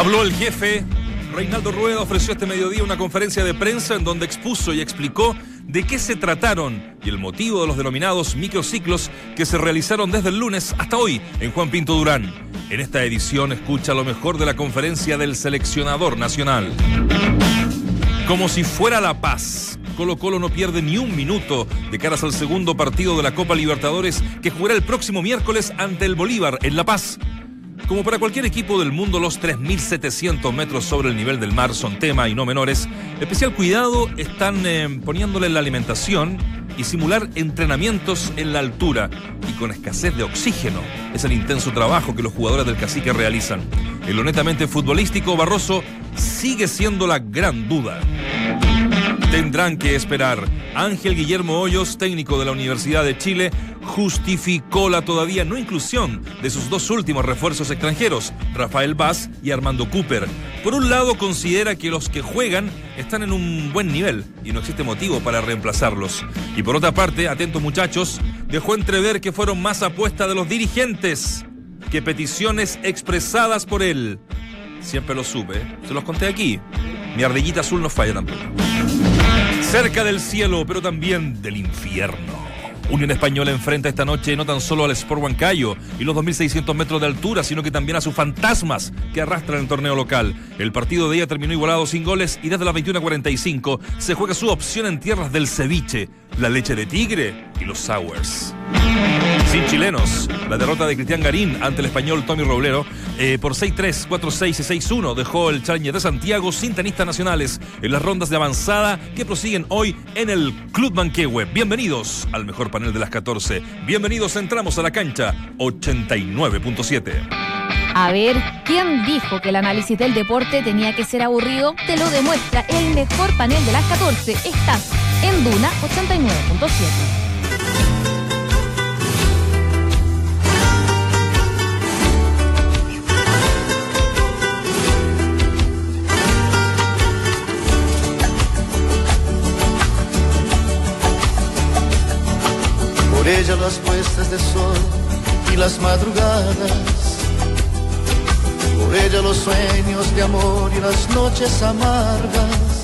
Habló el jefe. Reinaldo Rueda ofreció este mediodía una conferencia de prensa en donde expuso y explicó de qué se trataron y el motivo de los denominados microciclos que se realizaron desde el lunes hasta hoy en Juan Pinto Durán. En esta edición escucha lo mejor de la conferencia del seleccionador nacional. Como si fuera La Paz. Colo Colo no pierde ni un minuto de caras al segundo partido de la Copa Libertadores que jugará el próximo miércoles ante el Bolívar en La Paz. Como para cualquier equipo del mundo, los 3.700 metros sobre el nivel del mar son tema y no menores. Especial cuidado están eh, poniéndole en la alimentación y simular entrenamientos en la altura y con escasez de oxígeno. Es el intenso trabajo que los jugadores del cacique realizan. En lo netamente futbolístico, Barroso sigue siendo la gran duda. Tendrán que esperar. Ángel Guillermo Hoyos, técnico de la Universidad de Chile, justificó la todavía no inclusión de sus dos últimos refuerzos extranjeros, Rafael Vaz y Armando Cooper. Por un lado, considera que los que juegan están en un buen nivel y no existe motivo para reemplazarlos. Y por otra parte, atentos muchachos, dejó entrever que fueron más apuestas de los dirigentes que peticiones expresadas por él. Siempre lo supe, se los conté aquí. Mi ardillita azul no falla tampoco. Cerca del cielo, pero también del infierno. Unión Española enfrenta esta noche no tan solo al Sport Huancayo y los 2.600 metros de altura, sino que también a sus fantasmas que arrastran el torneo local. El partido de ella terminó igualado sin goles y desde las 21.45 se juega su opción en tierras del ceviche, la leche de tigre y los sours. Sin chilenos, la derrota de Cristian Garín ante el español Tommy Roblero eh, por 6-3, 4-6 y 6-1 dejó el Challenger de Santiago sin tenistas nacionales en las rondas de avanzada que prosiguen hoy en el Club Manquehue. Bienvenidos al mejor panel de las 14. Bienvenidos, entramos a la cancha 89.7. A ver, ¿quién dijo que el análisis del deporte tenía que ser aburrido? Te lo demuestra el mejor panel de las 14. Estás en Duna 89.7. Por ella las puestas de sol y las madrugadas. Por ella los sueños de amor y las noches amargas.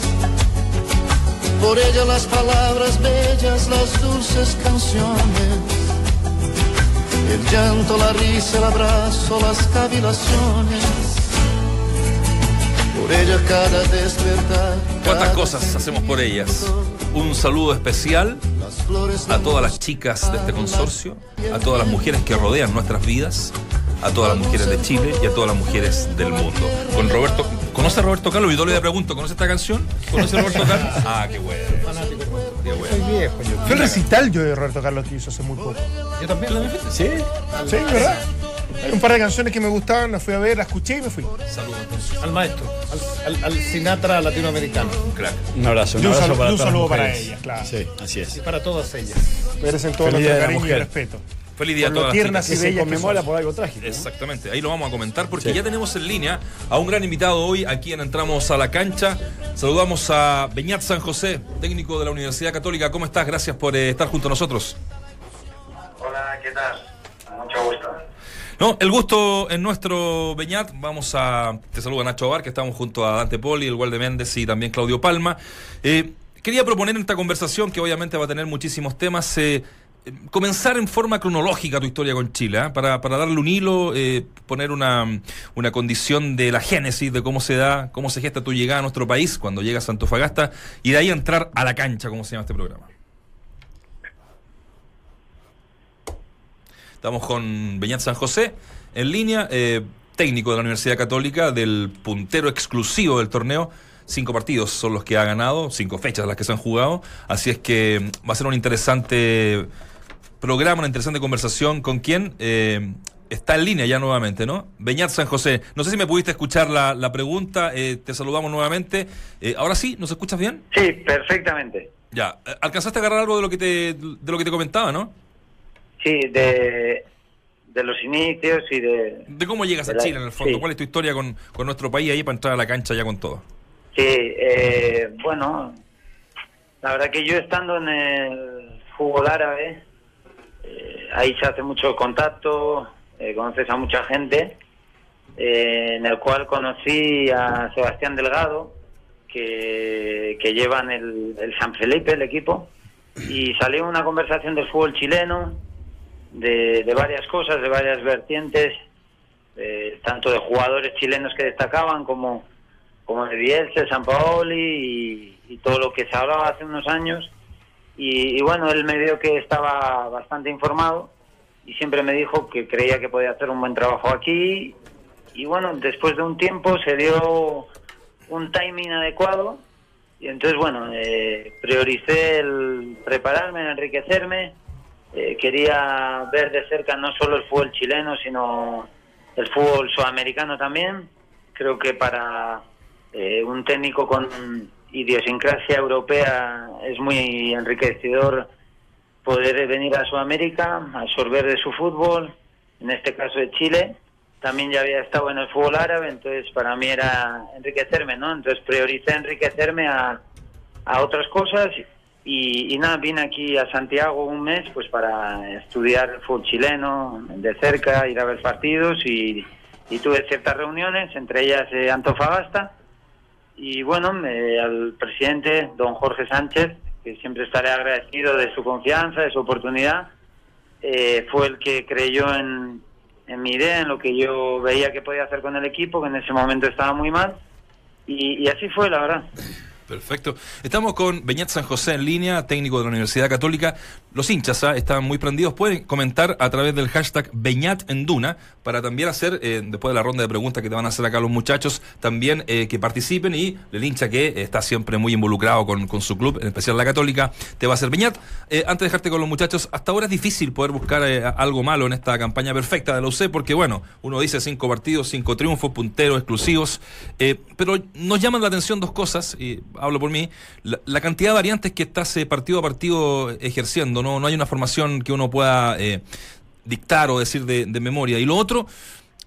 Por ella las palabras bellas, las dulces canciones. El llanto, la risa, el abrazo, las cavilaciones. Por ella cada despertar. ¿Cuántas cosas hacemos por ellas? Un saludo especial a todas las chicas de este consorcio, a todas las mujeres que rodean nuestras vidas, a todas las mujeres de Chile y a todas las mujeres del mundo. Con Roberto, ¿conoce a Roberto Carlos? Y yo le pregunto, ¿conoce esta canción? ¿Conoce a Roberto Carlos? Ah, qué bueno. Qué Soy bueno. viejo yo. Fue el recital yo de Roberto Carlos que hizo hace muy poco. Yo también la ¿Sí? Sí, ¿verdad? Hay un par de canciones que me gustaban, las fui a ver, las escuché y me fui. Saludos entonces. Al maestro, al, al- al Sinatra latinoamericano. Un crack. Un abrazo, un Y un abrazo saludo, para y un todas saludo para ellas, claro. Sí, así es. Y para todas ellas. Merecen todo Feliz nuestro cariño y respeto. Feliz día a Por todas tiernas se bellas que conmemora por algo trágico. ¿no? Exactamente, ahí lo vamos a comentar porque Sí. ya tenemos en línea a un gran invitado hoy aquí en Entramos a la Cancha. Saludamos a Beñat San José, técnico de la Universidad Católica. ¿Cómo estás? Gracias por eh, estar junto a nosotros. Hola, ¿qué tal? No, el gusto es nuestro, Beñat. Vamos a. Te saluda Nacho Bar, que estamos junto a Dante Poli, el Walde Méndez y también Claudio Palma. Eh, quería proponer en esta conversación, que obviamente va a tener muchísimos temas, eh, eh, comenzar en forma cronológica tu historia con Chile, ¿ah? para, para darle un hilo, eh, poner una, una condición de la génesis, de cómo se da, cómo se gesta tu llegada a nuestro país cuando llegas a Antofagasta, y de ahí entrar a la cancha, como se llama este programa. Estamos con Beñat San José en línea, eh, técnico de la Universidad Católica, del puntero exclusivo del torneo. Cinco partidos son los que ha ganado, cinco fechas las que se han jugado. Así es que mm, va a ser un interesante programa, una interesante conversación con quien eh, está en línea ya nuevamente, ¿no? Beñat San José. No sé si me pudiste escuchar la, la pregunta, eh, te saludamos nuevamente. Eh, Ahora sí, ¿nos escuchas bien? Sí, perfectamente. Ya, alcanzaste a agarrar algo de lo que te, de lo que te comentaba, ¿no? Sí, de, de los inicios y de... De cómo llegas a la- Chile en el fondo, sí. cuál es tu historia con, con nuestro país ahí para entrar a la cancha ya con todo. Sí, eh, bueno, la verdad que yo estando en el fútbol árabe, eh, ahí se hace mucho contacto, eh, conoces a mucha gente eh, en el cual conocí a Sebastián Delgado, que, que llevan el, el San Felipe, el equipo, y salió una conversación del fútbol chileno, de, de varias cosas, de varias vertientes, eh, tanto de jugadores chilenos que destacaban como, como de Bielsa, San Paoli y, todo lo que se hablaba hace unos años. Y, bueno, él me dio que estaba bastante informado y siempre me dijo que creía que podía hacer un buen trabajo aquí. Y bueno, después de un tiempo se dio un timing adecuado y entonces, bueno, eh, prioricé el prepararme, enriquecerme. Eh, quería ver de cerca no solo el fútbol chileno, sino el fútbol sudamericano también. Creo que para eh, un técnico con idiosincrasia europea es muy enriquecedor poder venir a Sudamérica, absorber de su fútbol, en este caso de Chile. También ya había estado en el fútbol árabe, entonces para mí era enriquecerme, ¿no? Entonces prioricé enriquecerme a, a otras cosas y, y nada, vine aquí a Santiago un mes pues para estudiar el fútbol chileno de cerca, ir a ver partidos y, y tuve ciertas reuniones, entre ellas eh, Antofagasta. Y bueno, me- al presidente, don Jorge Sánchez, que siempre estaré agradecido de su confianza, de su oportunidad, eh, fue el que creyó en, mi idea, en lo que yo veía que podía hacer con el equipo, que en ese momento estaba muy mal. Y así fue, la verdad. Perfecto. Estamos con Beñat San José en línea, técnico de la Universidad Católica. Los hinchas ¿ah? están muy prendidos. Pueden comentar a través del hashtag Beñat en Duna para también hacer, eh, después de la ronda de preguntas que te van a hacer acá los muchachos, también eh, que participen y el hincha que está siempre muy involucrado con, con su club, en especial la Católica, te va a hacer Beñat. Eh, antes de dejarte con los muchachos, hasta ahora es difícil poder buscar algo malo en esta campaña perfecta de la UC porque, bueno, uno dice cinco partidos, cinco triunfos, punteros exclusivos, pero nos llaman la atención dos cosas, y hablo por mí, la, la cantidad de variantes que estás eh, partido a partido ejerciendo, no, no hay una formación que uno pueda eh, dictar o decir de, memoria. Y lo otro,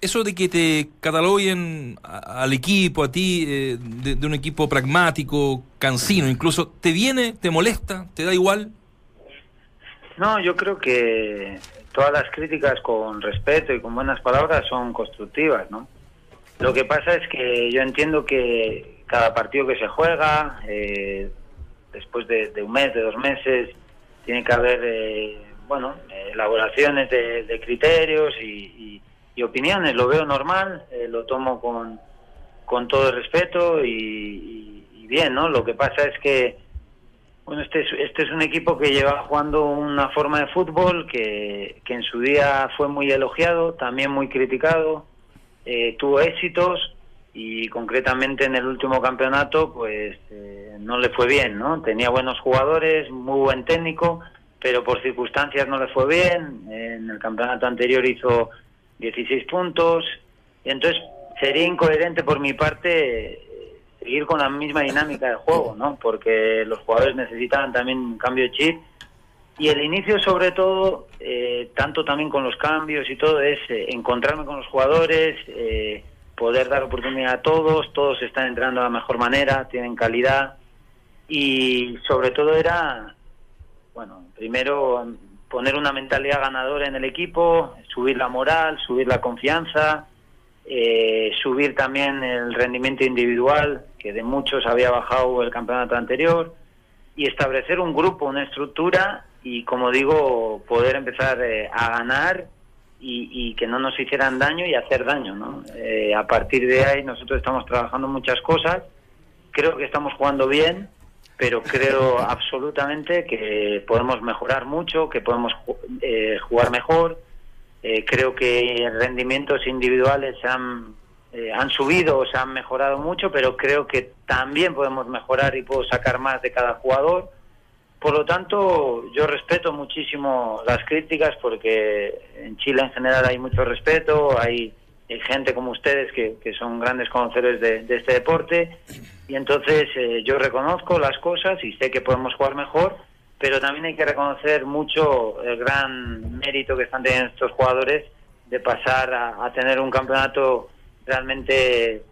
eso de que te cataloguen al equipo, a ti, eh, de un equipo pragmático, cansino, incluso, ¿te viene, te molesta, te da igual? No, yo creo que todas las críticas con respeto y con buenas palabras son constructivas, ¿no? Lo que pasa es que yo entiendo que cada partido que se juega, eh, después de, un mes, de dos meses, tiene que haber, eh, bueno, elaboraciones de, criterios y, y- opiniones. Lo veo normal, eh, lo tomo con, con todo el respeto y, y- y bien, ¿no? Lo que pasa es que bueno, este es, este es un equipo que lleva jugando una forma de fútbol que, que en su día fue muy elogiado, también muy criticado, eh, tuvo éxitos y concretamente en el último campeonato pues eh, no le fue bien, ¿no? Tenía buenos jugadores, muy buen técnico, pero por circunstancias no le fue bien. En el campeonato anterior hizo 16 puntos, entonces sería incoherente por mi parte eh, seguir con la misma dinámica de juego, ¿no? Porque los jugadores necesitaban también un cambio de chip. Y el inicio, sobre todo, eh, tanto también con los cambios y todo, es eh, encontrarme con los jugadores, eh, poder dar oportunidad a todos, todos están entrando de la mejor manera, tienen calidad. Y sobre todo era, bueno, primero poner una mentalidad ganadora en el equipo, subir la moral, subir la confianza, eh, subir también el rendimiento individual, que de muchos había bajado el campeonato anterior, y establecer un grupo, una estructura y, como digo, poder empezar eh, a ganar y, y que no nos hicieran daño y hacer daño. ¿no? Eh, a partir de ahí nosotros estamos trabajando muchas cosas, creo que estamos jugando bien, pero creo absolutamente que podemos mejorar mucho, que podemos eh, jugar mejor. Eh, creo que rendimientos individuales han, eh, han subido o se han mejorado mucho, pero creo que también podemos mejorar y puedo sacar más de cada jugador. Por lo tanto, yo respeto muchísimo las críticas porque en Chile en general hay mucho respeto, hay, gente como ustedes que, son grandes conocedores de, este deporte y entonces eh, yo reconozco las cosas y sé que podemos jugar mejor, pero también hay que reconocer mucho el gran mérito que están teniendo estos jugadores de pasar a, tener un campeonato realmente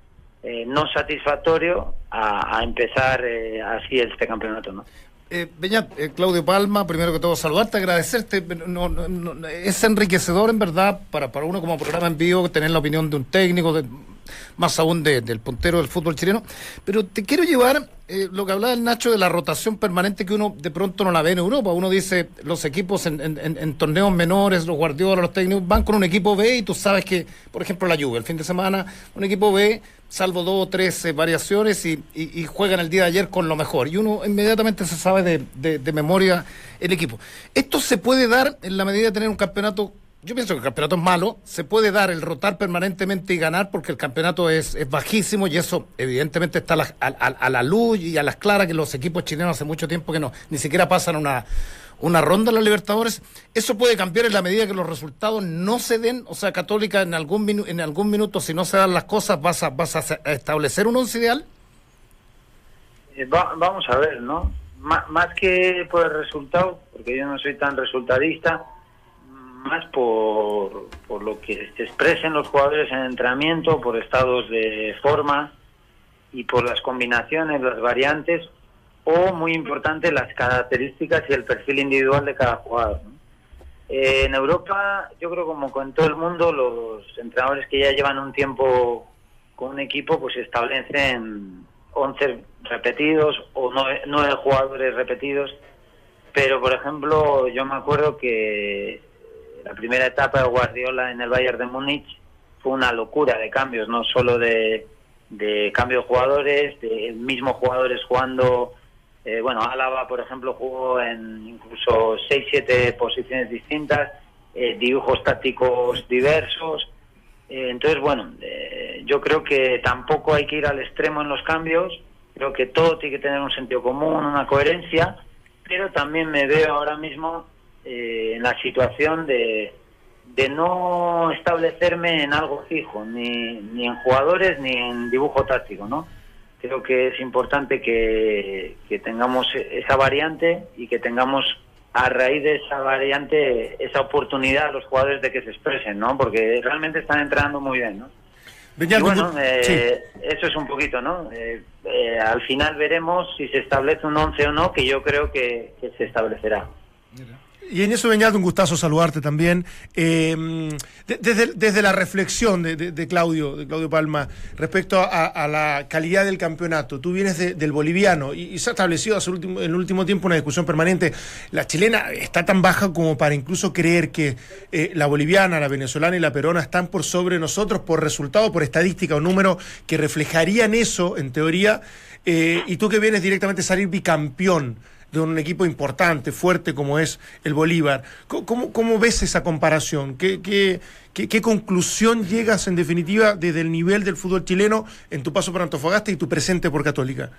eh, no satisfactorio a, a empezar eh, así este campeonato, ¿no? Eh, Beñat, eh, Claudio Palma, primero que todo saludarte, agradecerte. No, no, no, es enriquecedor en verdad para, para uno como programa en vivo tener la opinión de un técnico, más aún de- del puntero del fútbol chileno. Pero te quiero llevar eh, lo que hablaba el Nacho de la rotación permanente que uno de pronto no la ve en Europa. Uno dice, los equipos en torneos menores, los guardiolas, los técnicos, van con un equipo B y tú sabes que, por ejemplo, la Juve, el fin de semana, un equipo B, salvo dos o tres eh, variaciones y, juegan el día de ayer con lo mejor. Y uno inmediatamente se sabe de, de- de memoria el equipo. Esto se puede dar en la medida de tener un campeonato yo pienso que el campeonato es malo, se puede dar el rotar permanentemente y ganar porque el campeonato es, es bajísimo y eso evidentemente está a la, a- a la luz y a las claras que los equipos chilenos hace mucho tiempo que no, ni siquiera pasan una, una ronda en los Libertadores. Eso puede cambiar en la medida que los resultados no se den, o sea, Católica en algún, minu- en algún minuto si no se dan las cosas vas a, vas a establecer un once ideal. Eh, va- vamos a ver, ¿no? Má- más que por el resultado, porque yo no soy tan resultadista, más por, por lo que se expresen los jugadores en entrenamiento, por estados de forma y por las combinaciones, las variantes, o muy importante, las características y el perfil individual de cada jugador. Eh, en Europa, yo creo como con todo el mundo, los entrenadores que ya llevan un tiempo con un equipo, pues establecen 11 repetidos o 9, nueve jugadores repetidos. Pero, por ejemplo, yo me acuerdo que la primera etapa de Guardiola en el Bayern de Múnich fue una locura de cambios, no solo de, de cambio de jugadores, de mismos jugadores jugando. Eh, bueno, Álava, por ejemplo, jugó en incluso 6-7 posiciones distintas, eh, dibujos tácticos diversos. Eh, entonces, bueno, eh, yo creo que tampoco hay que ir al extremo en los cambios. Creo que todo tiene que tener un sentido común, una coherencia, pero también me veo ahora mismo en la situación de, de no establecerme en algo fijo, ni, ni en jugadores ni en dibujo táctico, ¿no? Creo que es importante que, que tengamos esa variante y que tengamos a raíz de esa variante esa oportunidad a los jugadores de que se expresen, ¿no? Porque realmente están entrenando muy bien, ¿no? Y bueno, eh, sí. eso es un poquito, ¿no? Eh, eh, al final veremos si se establece un 11 o no, que yo creo que, que se establecerá. Y en eso, Beñat, un gustazo saludarte también. Eh, de- desde, desde la reflexión de, de- Claudio, de Claudio Palma, respecto a, la calidad del campeonato, tú vienes de- del boliviano y, se ha establecido en el último tiempo una discusión permanente. La chilena está tan baja como para incluso creer que eh, la boliviana, la venezolana y la peruana están por sobre nosotros por resultado, por estadística o número que reflejarían eso, en teoría. Eh, y tú que vienes directamente a salir bicampeón de un equipo importante, fuerte como es el Bolívar. ¿Cómo, ves esa comparación? ¿Qué, qué, qué- qué conclusión llegas en definitiva desde el nivel del fútbol chileno en tu paso por Antofagasta y tu presente por Católica?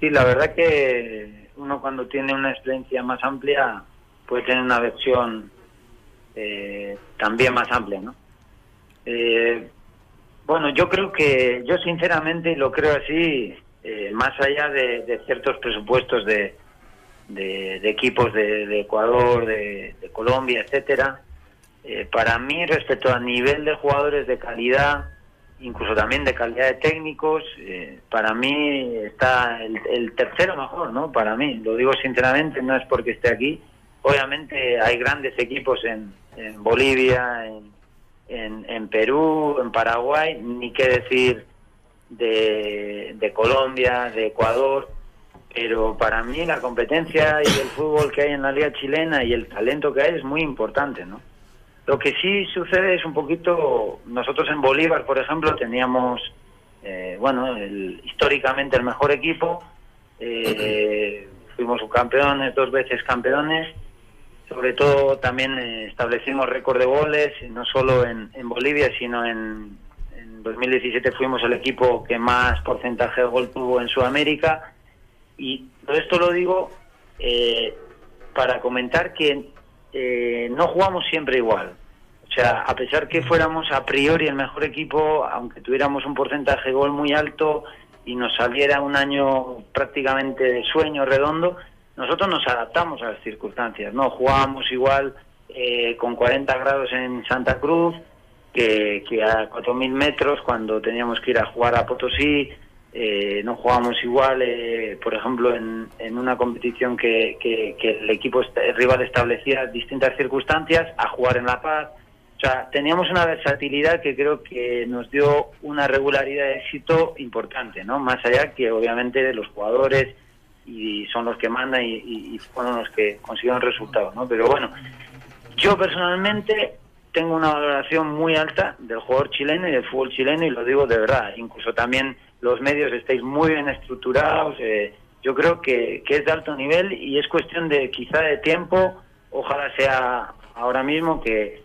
Sí, la verdad que uno cuando tiene una experiencia más amplia puede tener una versión eh, también más amplia, ¿no? Eh, bueno, yo creo que, yo sinceramente lo creo así, eh, más allá de, ciertos presupuestos de, de, equipos de, Ecuador, de, Colombia, etcétera, eh, para mí respecto a nivel de jugadores de calidad, incluso también de calidad de técnicos, eh, para mí está el, el tercero mejor, ¿no? Para mí, lo digo sinceramente, no es porque esté aquí. Obviamente hay grandes equipos en, en Bolivia, en, en, en Perú, en Paraguay, ni qué decir de, de Colombia, de Ecuador, pero para mí la competencia y el fútbol que hay en la liga chilena y el talento que hay es muy importante, ¿no? Lo que sí sucede es un poquito, nosotros en Bolívar, por ejemplo, teníamos, eh, bueno, el- históricamente el mejor equipo, eh, fuimos subcampeones, dos veces campeones, sobre todo también eh, establecimos récord de goles, no solo en, en Bolivia, sino en, en 2017 fuimos el equipo que más porcentaje de gol tuvo en Sudamérica. Y todo esto lo digo eh, para comentar que eh, no jugamos siempre igual. O sea, a pesar que fuéramos a priori el mejor equipo, aunque tuviéramos un porcentaje de gol muy alto y nos saliera un año prácticamente de sueño redondo, nosotros nos adaptamos a las circunstancias. No jugábamos igual eh, con 40 grados en Santa Cruz que, que a 4.000 metros cuando teníamos que ir a jugar a Potosí eh, no jugamos igual, eh, por ejemplo, en, en una competición que, que, el equipo rival establecía distintas circunstancias, a jugar en La Paz. O sea, teníamos una versatilidad que creo que nos dio una regularidad de éxito importante, ¿no? Más allá que obviamente los jugadores y son los que mandan y, y- y fueron los que consiguieron resultados, ¿no? Pero bueno, yo personalmente tengo una valoración muy alta del jugador chileno y del fútbol chileno y lo digo de verdad. Incluso también los medios estáis muy bien estructurados. eh, yo creo que, es de alto nivel y es cuestión de quizá de tiempo. Ojalá sea ahora mismo que,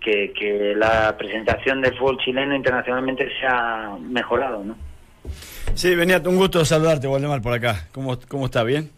que, que la presentación del fútbol chileno internacionalmente sea mejorado, ¿no? Sí, Beniat, un gusto saludarte, Waldemar, por acá. ¿Cómo, cómo está? ¿Bien?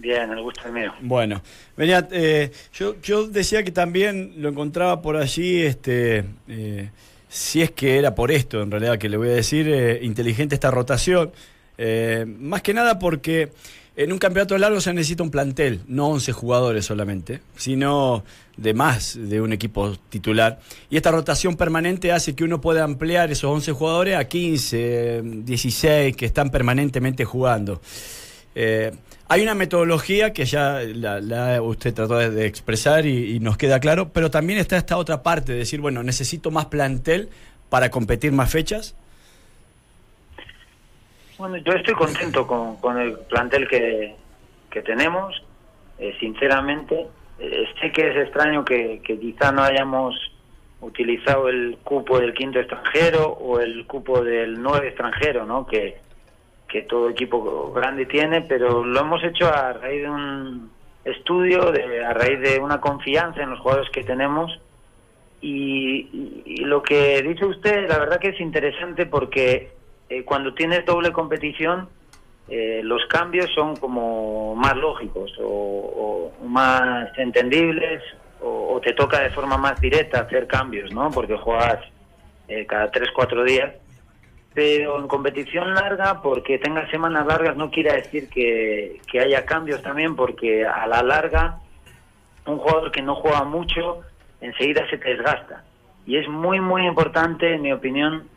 Bien, el gusto es mío. Bueno, Beniat, eh, yo, yo decía que también lo encontraba por allí, este, eh, si es que era por esto, en realidad, que le voy a decir, eh, inteligente esta rotación. Eh, más que nada porque en un campeonato largo se necesita un plantel, no 11 jugadores solamente, sino de más de un equipo titular. Y esta rotación permanente hace que uno pueda ampliar esos 11 jugadores a 15, 16 que están permanentemente jugando. Hay una metodología que ya la, la usted trató de, expresar y, nos queda claro, pero también está esta otra parte de decir, bueno, necesito más plantel para competir más fechas. Bueno, yo estoy contento con, con el plantel que, que tenemos, eh, sinceramente. Eh, sé que es extraño que, que quizá no hayamos utilizado el cupo del quinto extranjero o el cupo del nueve extranjero, ¿no? Que, que todo equipo grande tiene, pero lo hemos hecho a raíz de un estudio, de, a raíz de una confianza en los jugadores que tenemos. Y, y- lo que dice usted, la verdad que es interesante porque eh, cuando tienes doble competición, eh, los cambios son como más lógicos o, más entendibles o, te toca de forma más directa hacer cambios, ¿no? Porque juegas eh, cada tres, cuatro días. Pero en competición larga, porque tengas semanas largas, no quiere decir que, que haya cambios también, porque a la larga un jugador que no juega mucho enseguida se desgasta. Y es muy, muy importante, en mi opinión,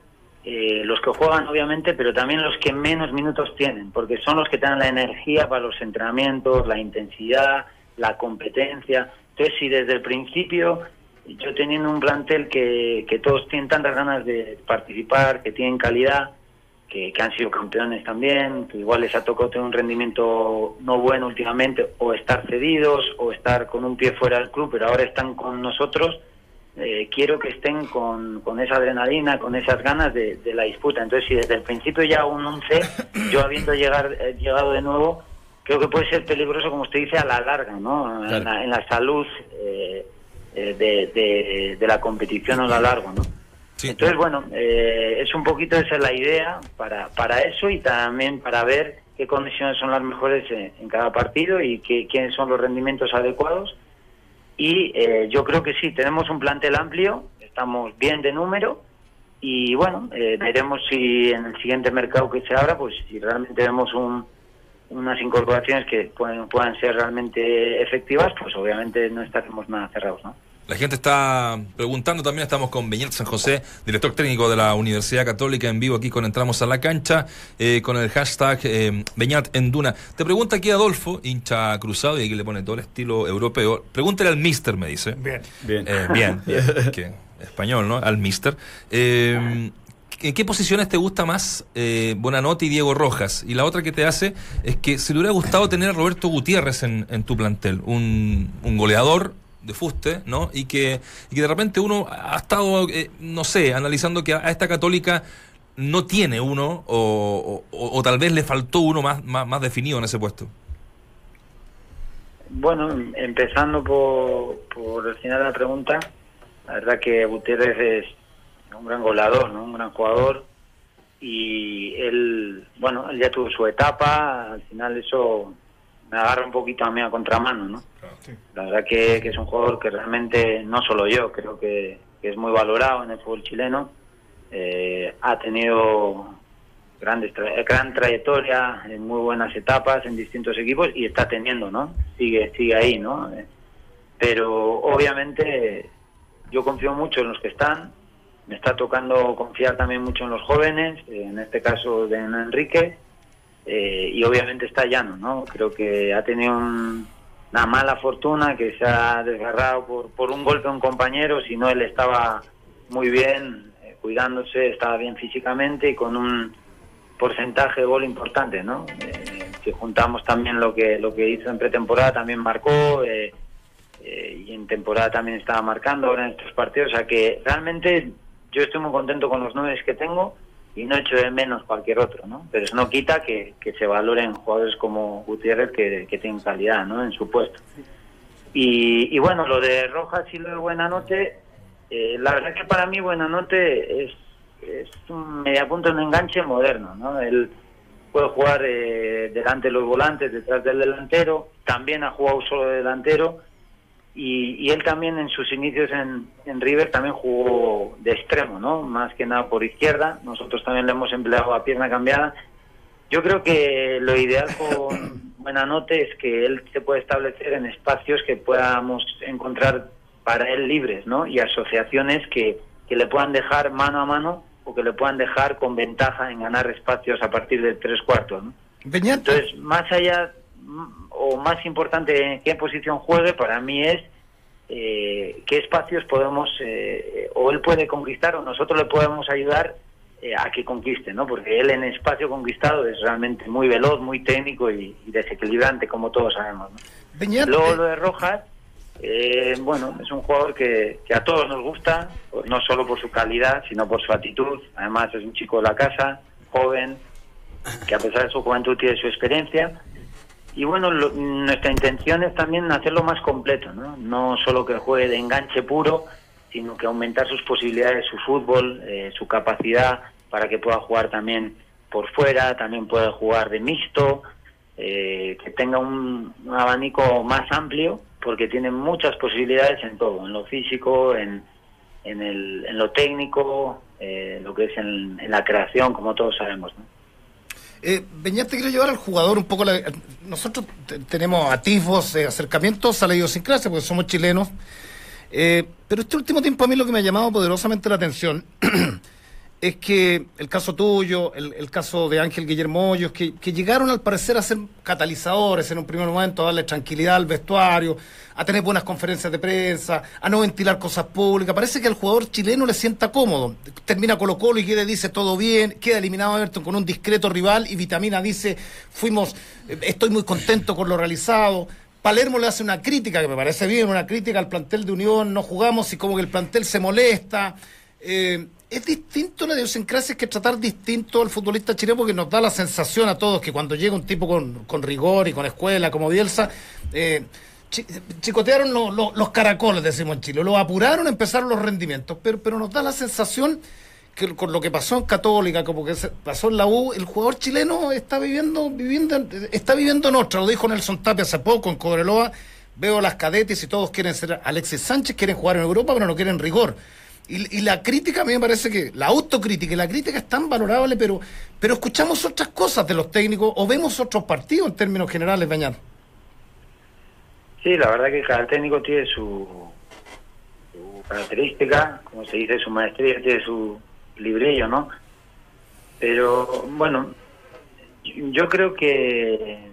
eh, los que juegan, obviamente, pero también los que menos minutos tienen, porque son los que te dan la energía para los entrenamientos, la intensidad, la competencia. Entonces, si desde el principio, yo teniendo un plantel que, que todos tienen tantas ganas de participar, que tienen calidad, que, que han sido campeones también, que igual les ha tocado tener un rendimiento no bueno últimamente, o estar cedidos, o estar con un pie fuera del club, pero ahora están con nosotros, eh, quiero que estén con, con esa adrenalina, con esas ganas de, de la disputa. Entonces, si desde el principio ya un 11, yo habiendo llegar, eh, llegado de nuevo, creo que puede ser peligroso, como usted dice, a la larga, ¿no? En, la, en la salud eh, eh, de, de- de la competición a la larga, ¿no? Sí. Entonces, bueno, eh, es un poquito esa es la idea para, para eso y también para ver qué condiciones son las mejores en, en cada partido y qué, quiénes son los rendimientos adecuados. Y eh, yo creo que sí, tenemos un plantel amplio, estamos bien de número y bueno, eh, veremos si en el siguiente mercado que se abra, pues si realmente vemos un, unas incorporaciones que pueden, puedan ser realmente efectivas, pues obviamente no estaremos nada cerrados, ¿no? La gente está preguntando también, estamos con Beñat San José, director técnico de la Universidad Católica, en vivo aquí con Entramos a la Cancha, eh, con el hashtag eh, Beñat en Duna. Te pregunta aquí Adolfo, hincha cruzado, y aquí le pone todo el estilo europeo. Pregúntale al mister, me dice. Bien. Bien. Eh, bien, bien, que español, ¿no? Al mister. Eh, ¿En qué posiciones te gusta más eh, y Diego Rojas? Y la otra que te hace es que se le hubiera gustado tener a Roberto Gutiérrez en, en tu plantel, un, un goleador de fuste, ¿no? Y que, y que de repente uno ha estado, eh, no sé, analizando que a, esta católica no tiene uno o, tal vez le faltó uno más, más, más definido en ese puesto. Bueno, em- empezando por, por el final de la pregunta, la verdad que Gutiérrez es un gran goleador, ¿no? un gran jugador y él, bueno, él ya tuvo su etapa, al final eso me agarra un poquito a mí a contramano, ¿no? La verdad que, que es un jugador que realmente, no solo yo, creo que, que es muy valorado en el fútbol chileno, eh, ha tenido grandes tra- gran trayectoria en muy buenas etapas en distintos equipos y está teniendo, ¿no? Sigue, sigue ahí, ¿no? Eh, Pero obviamente yo confío mucho en los que están, me está tocando confiar también mucho en los jóvenes, eh, en este caso de Enrique, eh, y obviamente está llano, ¿no? Creo que ha tenido un- una mala fortuna, que se ha desgarrado por, por un golpe a un compañero, si no él estaba muy bien, eh, cuidándose, estaba bien físicamente y con un porcentaje de gol importante, ¿no? Eh, si juntamos también lo que lo que hizo en pretemporada, también marcó, eh, y en temporada también estaba marcando ahora en estos partidos, o sea que realmente yo estoy muy contento con los nueve que tengo y no echo de menos cualquier otro, ¿no? Pero eso no quita que, que se valoren jugadores como Gutiérrez que, que tienen calidad, ¿no? En su puesto. Y, y bueno, lo de Rojas y lo de Buenanote, eh, la verdad que para mí Buenanote es, es un mediapunto en enganche moderno, ¿no? Él puede jugar eh, delante de los volantes, detrás del delantero, también ha jugado solo de delantero y, y él también en sus inicios en, en River también jugó de extremo, ¿no? Más que nada por izquierda, nosotros también le hemos empleado a pierna cambiada. Yo creo que lo ideal con Buenanote es que él se puede establecer en espacios que podamos encontrar para él libres, ¿no? Y asociaciones que, que le puedan dejar mano a mano o que le puedan dejar con ventaja en ganar espacios a partir del tres cuartos, ¿no? Entonces, más allá o más importante en qué posición juegue, para mí es eh, qué espacios podemos, eh, o él puede conquistar o nosotros le podemos ayudar eh, a que conquiste, ¿no? Porque él en espacio conquistado es realmente muy veloz, muy técnico y, y desequilibrante, como todos sabemos, ¿no? Luego eh, lo de Rojas, eh, bueno, es un jugador que, que a todos nos gusta, pues, no solo por su calidad, sino por su actitud. Además es un chico de la casa, joven, que a pesar de su juventud tiene su experiencia. Y bueno, lo- nuestra intención es también hacerlo más completo, ¿no? No solo que juegue de enganche puro, sino que aumentar sus posibilidades, su fútbol, eh, su capacidad para que pueda jugar también por fuera, también pueda jugar de mixto, eh, que tenga un, abanico más amplio, porque tiene muchas posibilidades en todo, en lo físico, en, en, el, en lo técnico, eh, lo que es en, en la creación, como todos sabemos. ¿no? Eh, Beñat, te quiero llevar al jugador un poco. la- nosotros te- tenemos atisbos de acercamientos a la idiosincrasia porque somos chilenos. Eh, pero este último tiempo a mí lo que me ha llamado poderosamente la atención es que el caso tuyo, el, el caso de Ángel Guillermo Hoyos, que, que llegaron al parecer a ser catalizadores en un primer momento, a darle tranquilidad al vestuario, a tener buenas conferencias de prensa, a no ventilar cosas públicas. Parece que al jugador chileno le sienta cómodo. Termina Colo Colo y quiere, dice todo bien, queda eliminado Everton con un discreto rival y Vitamina dice, fuimos, estoy muy contento con lo realizado. Palermo le hace una crítica, que me parece bien, una crítica al plantel de Unión, no jugamos y como que el plantel se molesta. Eh, es distinto la idiosincrasia que tratar distinto al futbolista chileno porque nos da la sensación a todos que cuando llega un tipo con, con rigor y con escuela como Bielsa, eh, chi- chicotearon lo- lo- los caracoles, decimos en Chile, lo apuraron, empezaron los rendimientos, pero, pero nos da la sensación que con lo que pasó en Católica, como que pasó en la U, el jugador chileno está viviendo, viviendo, en- está viviendo en otra, lo dijo Nelson Tapia hace poco en Cobreloa, veo las cadetes y todos quieren ser Alexis Sánchez, quieren jugar en Europa, pero no quieren rigor. Y, y la crítica a mí me parece que, la autocrítica y la crítica es tan valorable, pero, pero escuchamos otras cosas de los técnicos o vemos otros partidos en términos generales, Beñat. Sí, la verdad que cada técnico tiene su, característica, como se dice, su maestría, tiene su librillo, ¿no? Pero bueno, yo creo que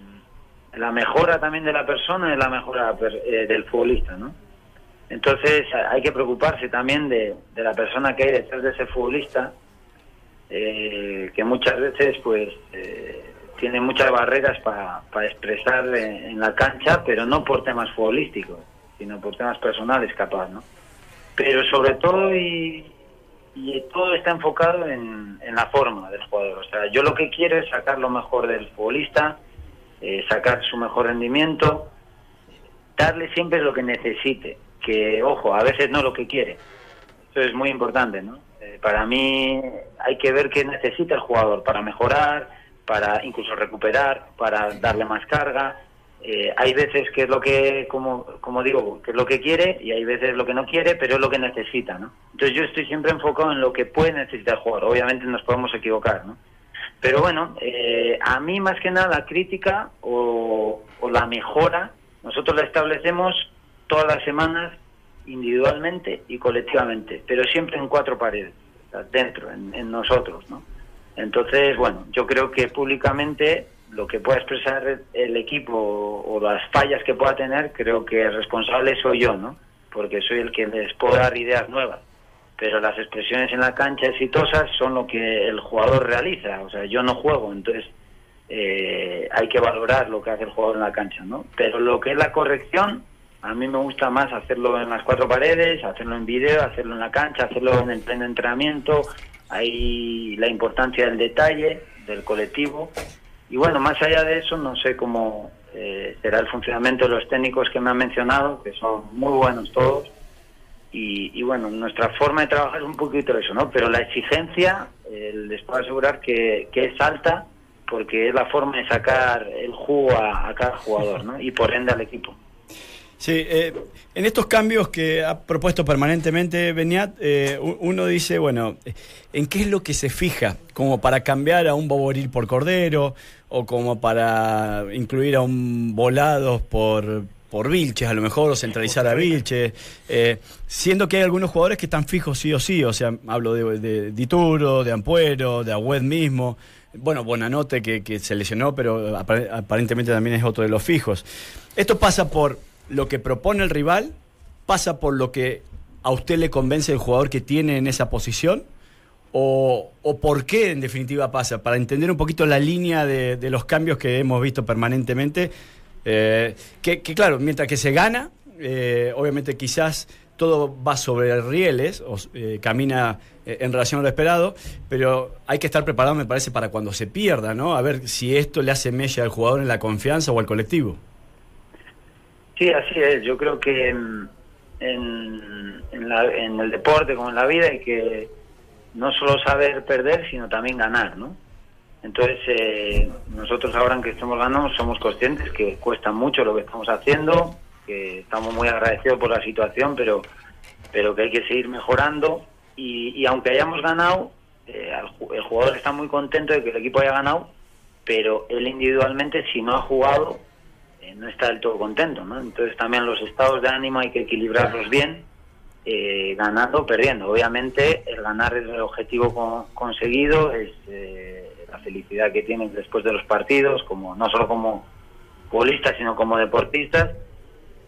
la mejora también de la persona es la mejora eh, del futbolista, ¿no? Entonces hay que preocuparse también de, de la persona que hay detrás de ese futbolista, eh, que muchas veces pues eh, tiene muchas barreras para, para expresar en, la cancha, pero no por temas futbolísticos, sino por temas personales capaz, ¿no? Pero sobre todo y, y todo está enfocado en, en la forma del jugador. O sea, yo lo que quiero es sacar lo mejor del futbolista, eh, sacar su mejor rendimiento, darle siempre lo que necesite, que ojo, a veces no lo que quiere. Eso es muy importante, ¿no? Eh, para mí hay que ver qué necesita el jugador para mejorar, para incluso recuperar, para darle más carga. Eh, hay veces que es lo que, como, como digo, que es lo que quiere y hay veces lo que no quiere, pero es lo que necesita, ¿no? Entonces yo estoy siempre enfocado en lo que puede necesitar el jugador. Obviamente nos podemos equivocar, ¿no? Pero bueno, eh, a mí más que nada la crítica o, o la mejora, nosotros la establecemos todas las semanas individualmente y colectivamente, pero siempre en cuatro paredes. dentro, en, nosotros, ¿no? Entonces, bueno, yo creo que públicamente lo que pueda expresar el equipo o las fallas que pueda tener, creo que el responsable soy yo, ¿no? Porque soy el que les puedo dar ideas nuevas. Pero las expresiones en la cancha exitosas son lo que el jugador realiza. O sea, yo no juego, entonces eh, hay que valorar lo que hace el jugador en la cancha, ¿no? Pero lo que es la corrección, a mí me gusta más hacerlo en las cuatro paredes, hacerlo en vídeo, hacerlo en la cancha, hacerlo en el pleno entrenamiento. Hay la importancia del detalle, del colectivo y bueno, más allá de eso, no sé cómo eh, será el funcionamiento de los técnicos que me han mencionado, que son muy buenos todos. Y, bueno, nuestra forma de trabajar es un poquito eso, ¿no? Pero la exigencia, eh, les puedo asegurar que, que, es alta porque es la forma de sacar el jugo a, a cada jugador, ¿no? Y por ende al equipo. Sí, eh, en estos cambios que ha propuesto permanentemente Beniat, eh, uno dice, bueno, ¿en qué es lo que se fija? Como para cambiar a un Boboril por Cordero, o como para incluir a un Volados por, por Vilches, a lo mejor, o centralizar a Vilches, eh, siendo que hay algunos jugadores que están fijos sí o sí, o sea, hablo de, de Dituro, de Ampuero, de Agüed mismo, bueno, Buenanote que, que se lesionó, pero aparentemente también es otro de los fijos. Esto pasa por lo que propone el rival pasa por lo que a usted le convence el jugador que tiene en esa posición? ¿O, por qué en definitiva pasa? Para entender un poquito la línea de, los cambios que hemos visto permanentemente, eh, que, claro, mientras que se gana, eh, obviamente quizás todo va sobre rieles, o, eh, camina en relación a lo esperado, pero hay que estar preparado, me parece, para cuando se pierda, ¿no? A ver si esto le hace mella al jugador en la confianza o al colectivo. Sí, así es. Yo creo que en, en, el deporte como en la vida hay que no solo saber perder, sino también ganar, ¿no? Entonces, eh, nosotros ahora que estamos ganando somos conscientes que cuesta mucho lo que estamos haciendo, que estamos muy agradecidos por la situación, pero, pero que hay que seguir mejorando. Y, aunque hayamos ganado, eh, el jugador está muy contento de que el equipo haya ganado, pero él individualmente, si no ha jugado, eh, no está del todo contento, ¿no? Entonces también los estados de ánimo hay que equilibrarlos bien, eh, ganando o perdiendo. Obviamente el ganar es el objetivo conseguido, es eh, la felicidad que tienen después de los partidos, como no solo como futbolistas, sino como deportistas,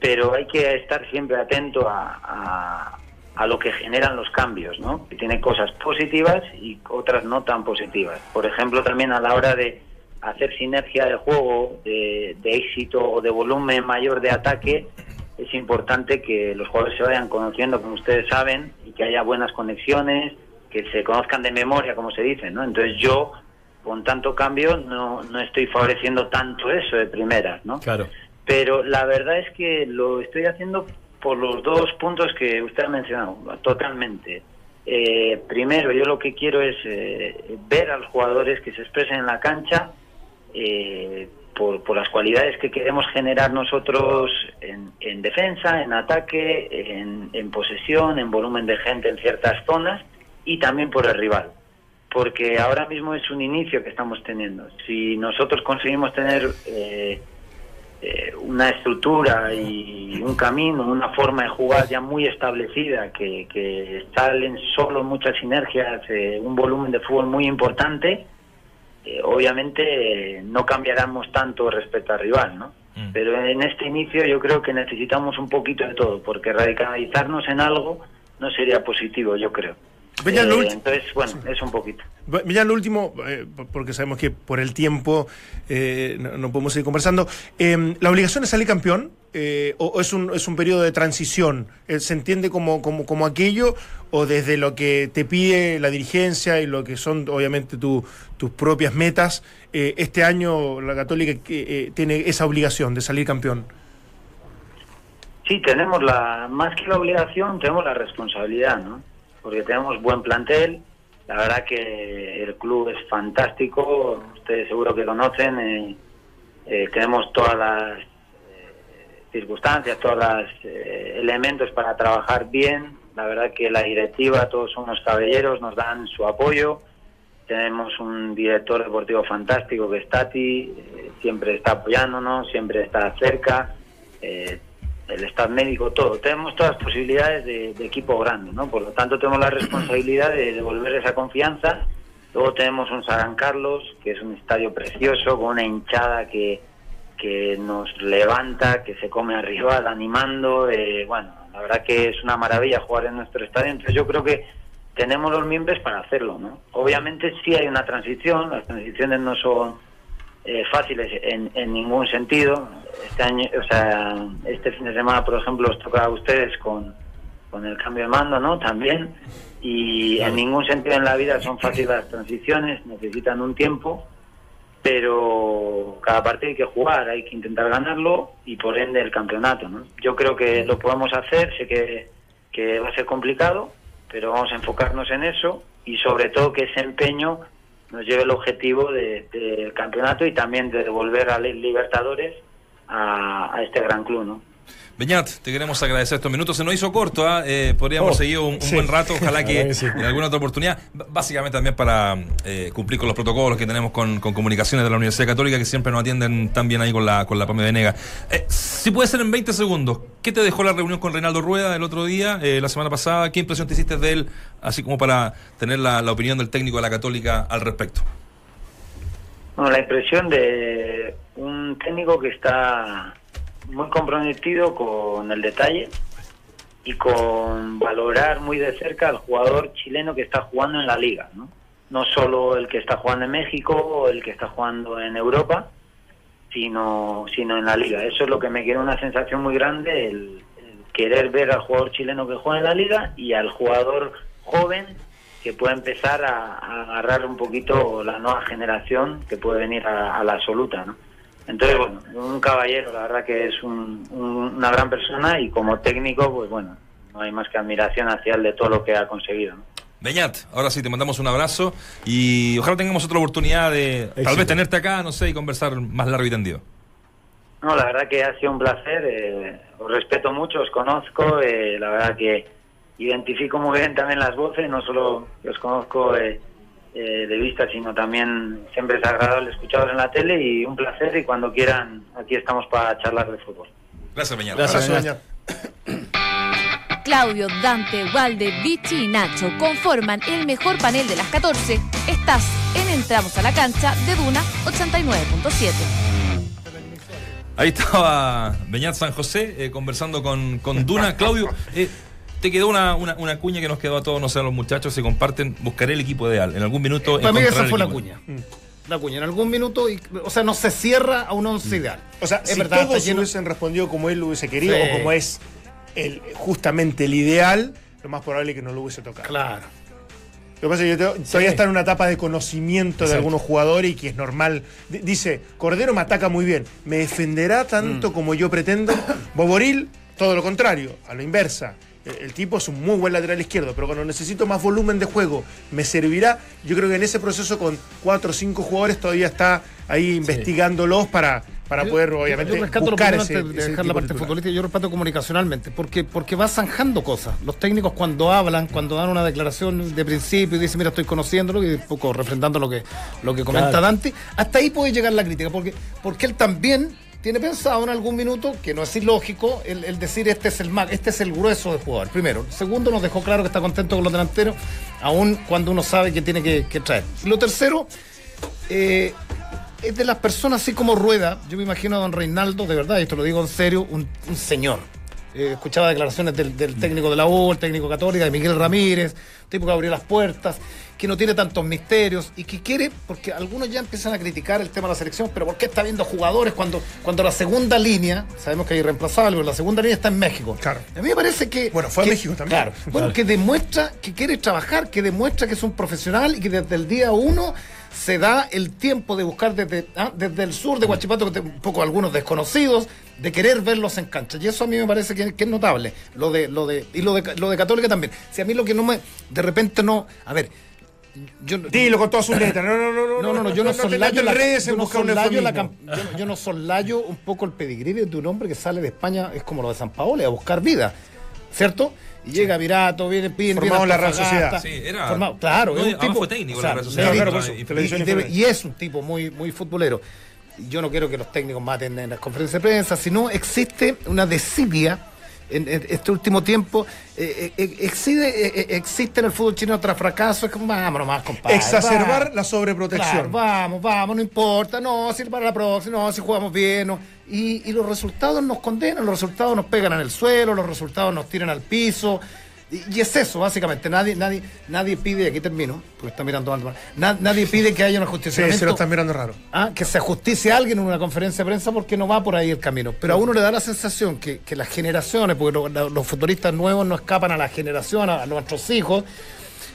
pero hay que estar siempre atento a, a lo que generan los cambios, ¿no? Que tiene cosas positivas y otras no tan positivas. Por ejemplo, también a la hora de hacer sinergia de juego, de, éxito o de volumen mayor de ataque, es importante que los jugadores se vayan conociendo, como ustedes saben, y que haya buenas conexiones, que se conozcan de memoria, como se dice, ¿no? Entonces yo, con tanto cambio, no, no estoy favoreciendo tanto eso de primeras, ¿no? Claro. Pero la verdad es que lo estoy haciendo por los dos puntos que usted ha mencionado, totalmente. Eh, primero, yo lo que quiero es eh, ver a los jugadores que se expresen en la cancha eh, por, por, las cualidades que queremos generar nosotros en, en defensa, en ataque, en, en, posesión, en volumen de gente en ciertas zonas y también por el rival. Porque ahora mismo es un inicio que estamos teniendo. Si nosotros conseguimos tener eh, eh, una estructura y un camino, una forma de jugar ya muy establecida, que, que salen solo muchas sinergias, eh, un volumen de fútbol muy importante, eh, obviamente no cambiaremos tanto respecto al rival, ¿no? Mm. Pero en este inicio yo creo que necesitamos un poquito de todo, porque radicalizarnos en algo no sería positivo, yo creo. Eh, entonces, bueno, es un poquito. Ya lo último, eh, porque sabemos que por el tiempo eh, no, podemos seguir conversando. Em, ¿La obligación es salir campeón o, es, un, es un periodo de transición? ¿Se entiende como, como, como, aquello o desde lo que te pide la dirigencia y lo que son obviamente tus propias metas? este año la Católica tiene esa obligación de salir campeón. Sí, tenemos la, más que la obligación, tenemos la responsabilidad, ¿no? Porque tenemos buen plantel. La verdad que el club es fantástico, ustedes seguro que conocen. Eh, eh, tenemos todas las eh, circunstancias, todos los elementos para trabajar bien. La verdad que la directiva, todos somos caballeros, nos dan su apoyo. Tenemos un director deportivo fantástico que es Tati, siempre está apoyándonos, siempre está cerca el staff médico, todo. Tenemos todas las posibilidades de, de equipo grande, ¿no? Por lo tanto, tenemos la responsabilidad de devolver esa confianza. Luego tenemos un San Carlos, que es un estadio precioso, con una hinchada que, que nos levanta, que se come arriba, animando. eh, bueno, la verdad que es una maravilla jugar en nuestro estadio. Entonces yo creo que tenemos los miembros para hacerlo, ¿no? Obviamente sí hay una transición, las transiciones no son eh, fáciles en, en ningún sentido. Este año, o sea, este fin de semana, por ejemplo, os toca a ustedes con, con el cambio de mando, ¿no? También. Y en ningún sentido en la vida son fáciles las transiciones, necesitan un tiempo, pero cada partido hay que jugar, hay que intentar ganarlo y por ende el campeonato, ¿no? Yo creo que lo podemos hacer, sé que, que va a ser complicado, pero vamos a enfocarnos en eso y sobre todo que ese empeño nos lleve el objetivo de- del campeonato y también de devolver a Libertadores a, a este gran club, ¿no? Beñat, te queremos agradecer estos minutos. Se nos hizo corto, ¿ah? Eh, podríamos Oh, seguir un, un sí. buen rato. Ojalá que, sí. en alguna otra oportunidad. Básicamente también para eh, cumplir con los protocolos que tenemos con, con comunicaciones de la Universidad Católica, que siempre nos atienden tan bien ahí con la, con la PAME Venega. Eh, si puede ser en 20 segundos, ¿qué te dejó la reunión con Reinaldo Rueda el otro día, eh, la semana pasada? ¿Qué impresión te hiciste de él? Así como para tener la, la opinión del técnico de la Católica al respecto. Bueno, la impresión de un técnico que está muy comprometido con el detalle y con valorar muy de cerca al jugador chileno que está jugando en la liga, ¿no? No solo el que está jugando en México o el que está jugando en Europa, sino, sino en la liga. Eso es lo que me queda una sensación muy grande, el, querer ver al jugador chileno que juega en la liga y al jugador joven que pueda empezar a, a agarrar un poquito la nueva generación que puede venir a, a la absoluta, ¿no? Entonces, bueno, un caballero, la verdad que es un- un- una gran persona y como técnico, pues bueno, no hay más que admiración hacia él de todo lo que ha conseguido, ¿no? Beñat, ahora sí te mandamos un abrazo y ojalá tengamos otra oportunidad de tal vez tenerte acá, no sé, y conversar más largo y tendido. No, la verdad que ha sido un placer. eh, os respeto mucho, os conozco. eh, la verdad que identifico muy bien también las voces. No solo os conozco eh, eh, de vista, sino también siempre es agradable escucharos en la tele y un placer. Y cuando quieran, aquí estamos para charlar de fútbol. Gracias, Beñat. Gracias. Beñat. Claudio, Dante, Walde, Vichy y Nacho conforman el mejor panel de las 14. Estás en Entramos a la cancha de Duna 89.7. Ahí estaba Beñat San José eh, conversando con, con Duna. Claudio, eh, te quedó una, una, una cuña que nos quedó a todos, no sé, a los muchachos, se comparten. Buscaré el equipo ideal. En algún minuto. Para mí esa fue la cuña. La cuña. En algún minuto, y, o sea, no se cierra a un once ideal. O sea, es si verdad, todos lleno- hubiesen respondido como él lo hubiese querido Sí. o como es el, justamente el ideal, lo más probable es que no lo hubiese tocado. Claro. Lo que pasa es que yo te- todavía está en una etapa de conocimiento de algunos jugadores y que es normal. D- dice, Cordero me ataca muy bien, me defenderá tanto como yo pretendo. Boboril, todo lo contrario, a lo inversa. El, el tipo es un muy buen lateral izquierdo, pero cuando necesito más volumen de juego, me servirá. Yo creo que en ese proceso con cuatro o cinco jugadores todavía está ahí investigándolos para, para Yo- poder, obviamente, yo rescato lo buscar primero ese, antes de dejar la parte futbolística, yo respeto comunicacionalmente, porque, porque va zanjando cosas. Los técnicos cuando hablan, cuando dan una declaración de principio y dicen, mira, estoy conociéndolo, y un poco refrendando lo que, lo que comenta Claro. Dante, hasta ahí puede llegar la crítica, porque, porque él también tiene pensado en algún minuto, que no es ilógico, el, el decir este es el mag, este es el grueso del jugador. Primero. Segundo, nos dejó claro que está contento con los delanteros, aun cuando uno sabe que tiene que, traer. Lo tercero, eh, es de las personas así como Rueda. Yo me imagino a don Reinaldo, de verdad, y esto lo digo en serio, un, señor. Eh, escuchaba declaraciones del, técnico de la U, el técnico católica, de Miguel Ramírez, tipo que abrió las puertas, que no tiene tantos misterios y que quiere, porque algunos ya empiezan a criticar el tema de la selección, pero ¿por qué está viendo jugadores cuando, cuando la segunda línea, sabemos que hay irreemplazable, pero la segunda línea está en México? Claro. A mí me parece que. Bueno, fue a que- México también. Claro. Bueno, que demuestra que quiere trabajar, que demuestra que es un profesional y que desde el día uno se da el tiempo de buscar desde, ah, desde el sur de Huachipato, un poco algunos desconocidos, de querer verlos en cancha. Y eso a mí me parece que, que es notable. Lo de, lo de, y lo de, lo de Católica también. Si a mí lo que no me. De repente no. A ver. Yo, Dilo con todas sus letras. No, no, no, no. no, no, no, yo no, soslayo no te la- yo en no soslayo la yo, no- yo no soslayo un poco el pedigrí de un hombre que sale de España, es como lo de San Paolo, a buscar vida, ¿cierto? Y llega Virato, viene Pin, Formado en la Real Sociedad. Sí, era- formado- claro, no, es un tipo, fue técnico o la Sociedad, claro, eso, y- y, y es un tipo muy, muy futbolero. yo no quiero que los técnicos maten en las conferencias de prensa, sino existe una desidia en, en este último tiempo. eh, eh, existe, eh, eh, existe en el fútbol chino otro fracaso, es como, vámonos más, compadre. Exacerbar va". la sobreprotección. Claro, vamos, vamos, no importa, no, si para la próxima, no, si jugamos bien, no. Y, y los resultados nos condenan, los resultados nos pegan en el suelo, los resultados nos tiran al piso. Y, y es eso, básicamente. Nadie, nadie, nadie pide, aquí termino, porque está mirando Valdemar, na- nadie pide que haya una Sí, justicia. se lo están mirando raro. Ah, que se ajusticie a alguien en una conferencia de prensa porque no va por ahí el camino. Pero a uno le da la sensación que, que las generaciones, porque lo- lo- los futbolistas nuevos no escapan a la generación, a, a nuestros hijos,